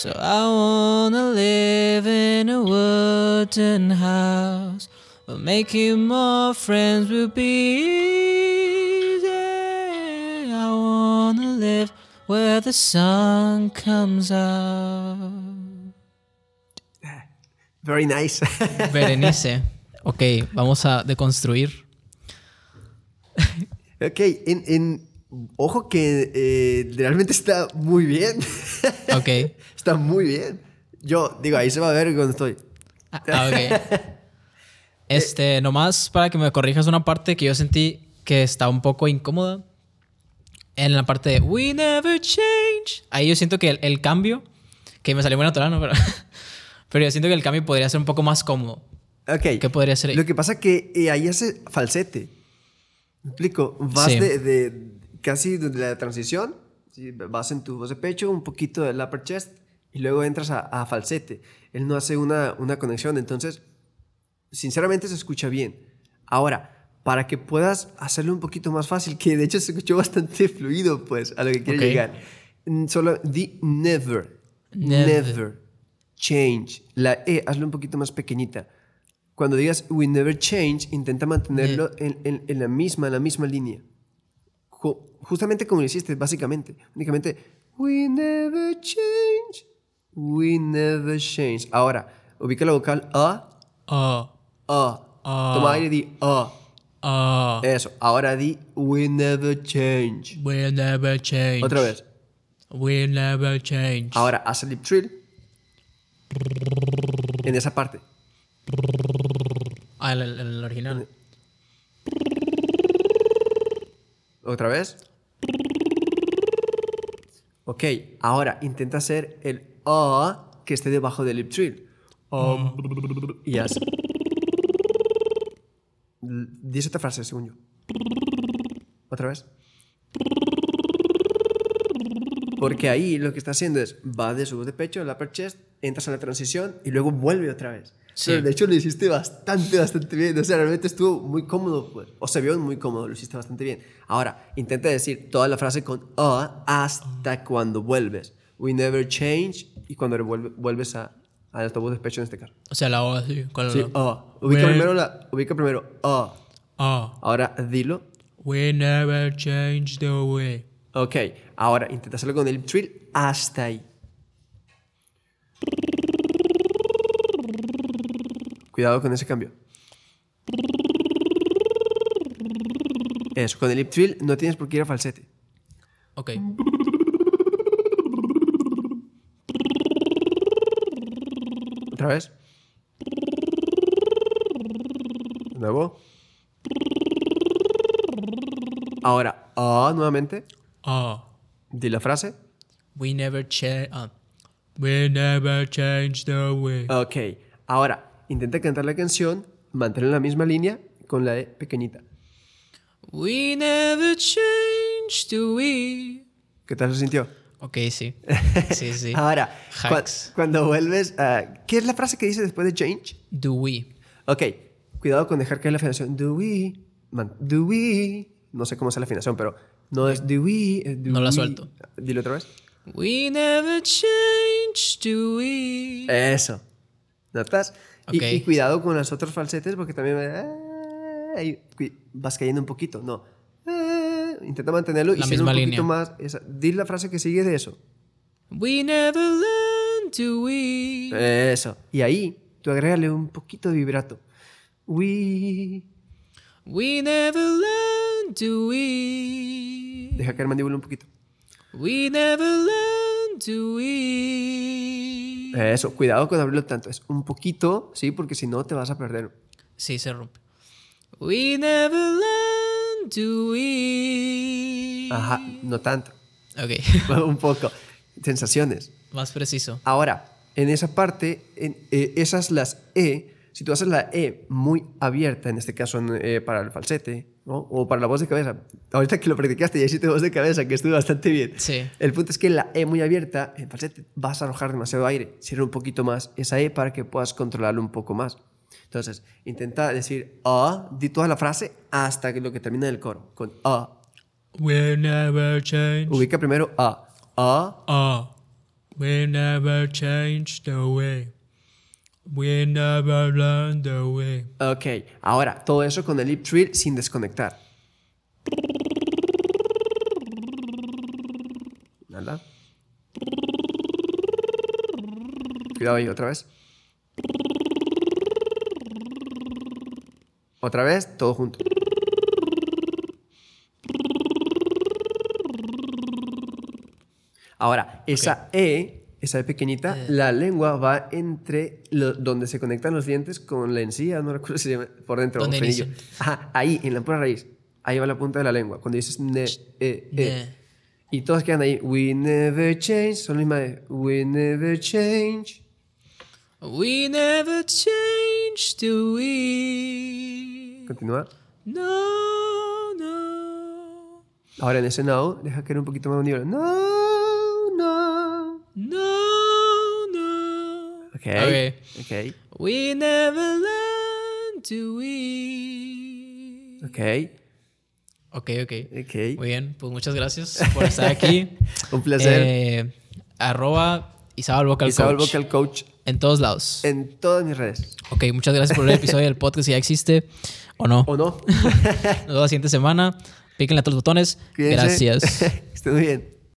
Speaker 1: So I wanna live in a wooden house. But making more friends will be easy. I wanna live where the sun comes out.
Speaker 2: Very nice. *laughs*
Speaker 1: Berenice. Ok, vamos a deconstruir.
Speaker 2: ok, in, en- ojo que eh, realmente está muy bien. *laughs*
Speaker 1: Ok.
Speaker 2: está muy bien. Yo digo, ahí se va a ver cuando estoy.
Speaker 1: Ah, ah, ok. *laughs* Este, nomás para que me corrijas una parte que yo sentí que está un poco incómoda. En la parte de We never change. Ahí yo siento que el, el cambio, que me salió muy natural, ¿no? Pero, *laughs* pero yo siento que el cambio podría ser un poco más cómodo.
Speaker 2: Ok.
Speaker 1: ¿Qué podría ser ahí?
Speaker 2: Lo que pasa que eh, ahí hace falsete. ¿Me explico? Vas
Speaker 1: Sí.
Speaker 2: de, de casi de la transición, ¿sí? vas en tu voz de pecho, un poquito del upper chest y luego entras a, a falsete. Él no hace una, una conexión, entonces, sinceramente se escucha bien. Ahora, para que puedas hacerlo un poquito más fácil, que de hecho se escuchó bastante *laughs* fluido, pues, a lo que quiero
Speaker 1: Ok.
Speaker 2: llegar. Mm, Solo di never,
Speaker 1: Never.
Speaker 2: never, change. La E, hazlo un poquito más pequeñita. Cuando digas we never change, intenta mantenerlo en, en- en la misma, en la misma línea. Ju- justamente como lo hiciste, básicamente. Únicamente, we never change, we never change. Ahora, ubica la vocal A, A.
Speaker 1: Ah.
Speaker 2: Toma aire y di A.
Speaker 1: ah,
Speaker 2: Eso. Ahora di we never change.
Speaker 1: we never change.
Speaker 2: Otra vez.
Speaker 1: We never change.
Speaker 2: Ahora, haz el lip trill. En esa parte.
Speaker 1: Ah, el, el- el original.
Speaker 2: Otra vez. Ok, ahora intenta hacer el A que esté debajo del lip trill. Um, y haz. L- Dice esta frase, según yo. Otra vez. Porque ahí lo que está haciendo es va de su voz de pecho, el upper chest, entras en la transición y luego vuelve otra vez.
Speaker 1: Sí.
Speaker 2: Pero de hecho lo hiciste bastante, bastante bien. O sea, realmente estuvo muy cómodo, pues. O se vio muy cómodo, lo hiciste bastante bien. Ahora, intenta decir toda la frase con a hasta cuando vuelves. We never change y cuando vuelves a, a tu voz de pecho en este caso.
Speaker 1: O sea, la O así. Con
Speaker 2: Sí,
Speaker 1: la-
Speaker 2: a. Ubica primero la, ubica primero a.
Speaker 1: Ah.
Speaker 2: Ahora dilo.
Speaker 1: We never change the way.
Speaker 2: Ok, ahora intenta hacerlo con el trill hasta ahí. Cuidado con ese cambio. Eso, con el lip trill no tienes por qué ir a falsete.
Speaker 1: Ok.
Speaker 2: Otra vez. De nuevo. Ahora, ah, nuevamente.
Speaker 1: Ah.
Speaker 2: Di la frase.
Speaker 1: We never change. Ah. We never change the way.
Speaker 2: Ok, ahora intenta cantar la canción, mantén la misma línea con la E pequeñita.
Speaker 1: We never change the way.
Speaker 2: ¿Qué tal se sintió?
Speaker 1: Ok, sí. *laughs* Sí, sí.
Speaker 2: Ahora, cuando vuelves a... ¿Qué es la frase que dice después de change?
Speaker 1: Do we.
Speaker 2: Ok, cuidado con dejar caer la afinación. Do we, man, do we. No sé cómo es la afinación, pero no es do we, es do
Speaker 1: No la
Speaker 2: we.
Speaker 1: suelto.
Speaker 2: Dilo otra vez.
Speaker 1: We never change the way.
Speaker 2: Eso. ¿Notas? Y-. Y, cuidado con los otros falsetes porque también ah, vas cayendo un poquito. No. Ah, intenta mantenerlo y
Speaker 1: La misma
Speaker 2: un poquito más. Esa. Di la frase que sigue de eso.
Speaker 1: We never learn to we.
Speaker 2: Eso. Y ahí tú agrégale un poquito de vibrato. We.
Speaker 1: We never learn to we.
Speaker 2: Deja caer el mandíbula un poquito.
Speaker 1: We never learn to we.
Speaker 2: Eso. Cuidado con abrirlo tanto. Es un poquito, sí, porque si no te vas a perder.
Speaker 1: Sí, se rompe. We never learn to we.
Speaker 2: Ajá. No tanto.
Speaker 1: Ok. *laughs*
Speaker 2: un poco. Sensaciones.
Speaker 1: Más preciso.
Speaker 2: Ahora, en esa parte, en, eh, esas las E, si tú haces la E muy abierta, en este caso eh, para el falsete, ¿no? o para la voz de cabeza, ahorita que lo practicaste ya hiciste voz de cabeza, que estuvo bastante bien.
Speaker 1: Sí.
Speaker 2: El punto es que la E muy abierta, en falsete, vas a arrojar demasiado aire. Cierra un poquito más esa E para que puedas controlarlo un poco más. Entonces, intenta decir A, di toda la frase hasta que lo que termina el coro, con A.
Speaker 1: We never change.
Speaker 2: Ubica primero A. A.
Speaker 1: Ah. We never change the way. We never learn the way.
Speaker 2: Ok, ahora todo eso con el lip trill sin desconectar. Nada. Cuidado ahí, otra vez. Otra vez, todo junto. Ahora, esa E, esa pequeñita, la lengua va entre lo- donde se conectan los dientes con la encía, no recuerdo si se llama, por dentro, un. Ajá, ahí, en la pura raíz. Ahí va la punta de la lengua. Cuando dices ne, e, e.
Speaker 1: Ne.
Speaker 2: Y todos quedan ahí. We never change. Son la misma de We never change.
Speaker 1: We never change the way.
Speaker 2: Continúa.
Speaker 1: No, no.
Speaker 2: Ahora en ese now, deja caer un poquito más nivel. No, no.
Speaker 1: No. Ok.
Speaker 2: Ok.
Speaker 1: We never learn to we.
Speaker 2: Ok.
Speaker 1: Ok, ok.
Speaker 2: Ok.
Speaker 1: Muy bien, pues muchas gracias por estar aquí. *laughs*
Speaker 2: Un placer.
Speaker 1: Eh, arroba Isabel Vocal
Speaker 2: Isabel
Speaker 1: Coach.
Speaker 2: Vocal Coach
Speaker 1: En todos lados.
Speaker 2: en todas mis redes.
Speaker 1: Ok, muchas gracias por ver el episodio del podcast si ya existe o no.
Speaker 2: ¿O no? *laughs*
Speaker 1: Nos vemos la siguiente semana. Píquenle a todos los botones.
Speaker 2: Cuídense.
Speaker 1: Gracias. *laughs*
Speaker 2: Estén muy bien.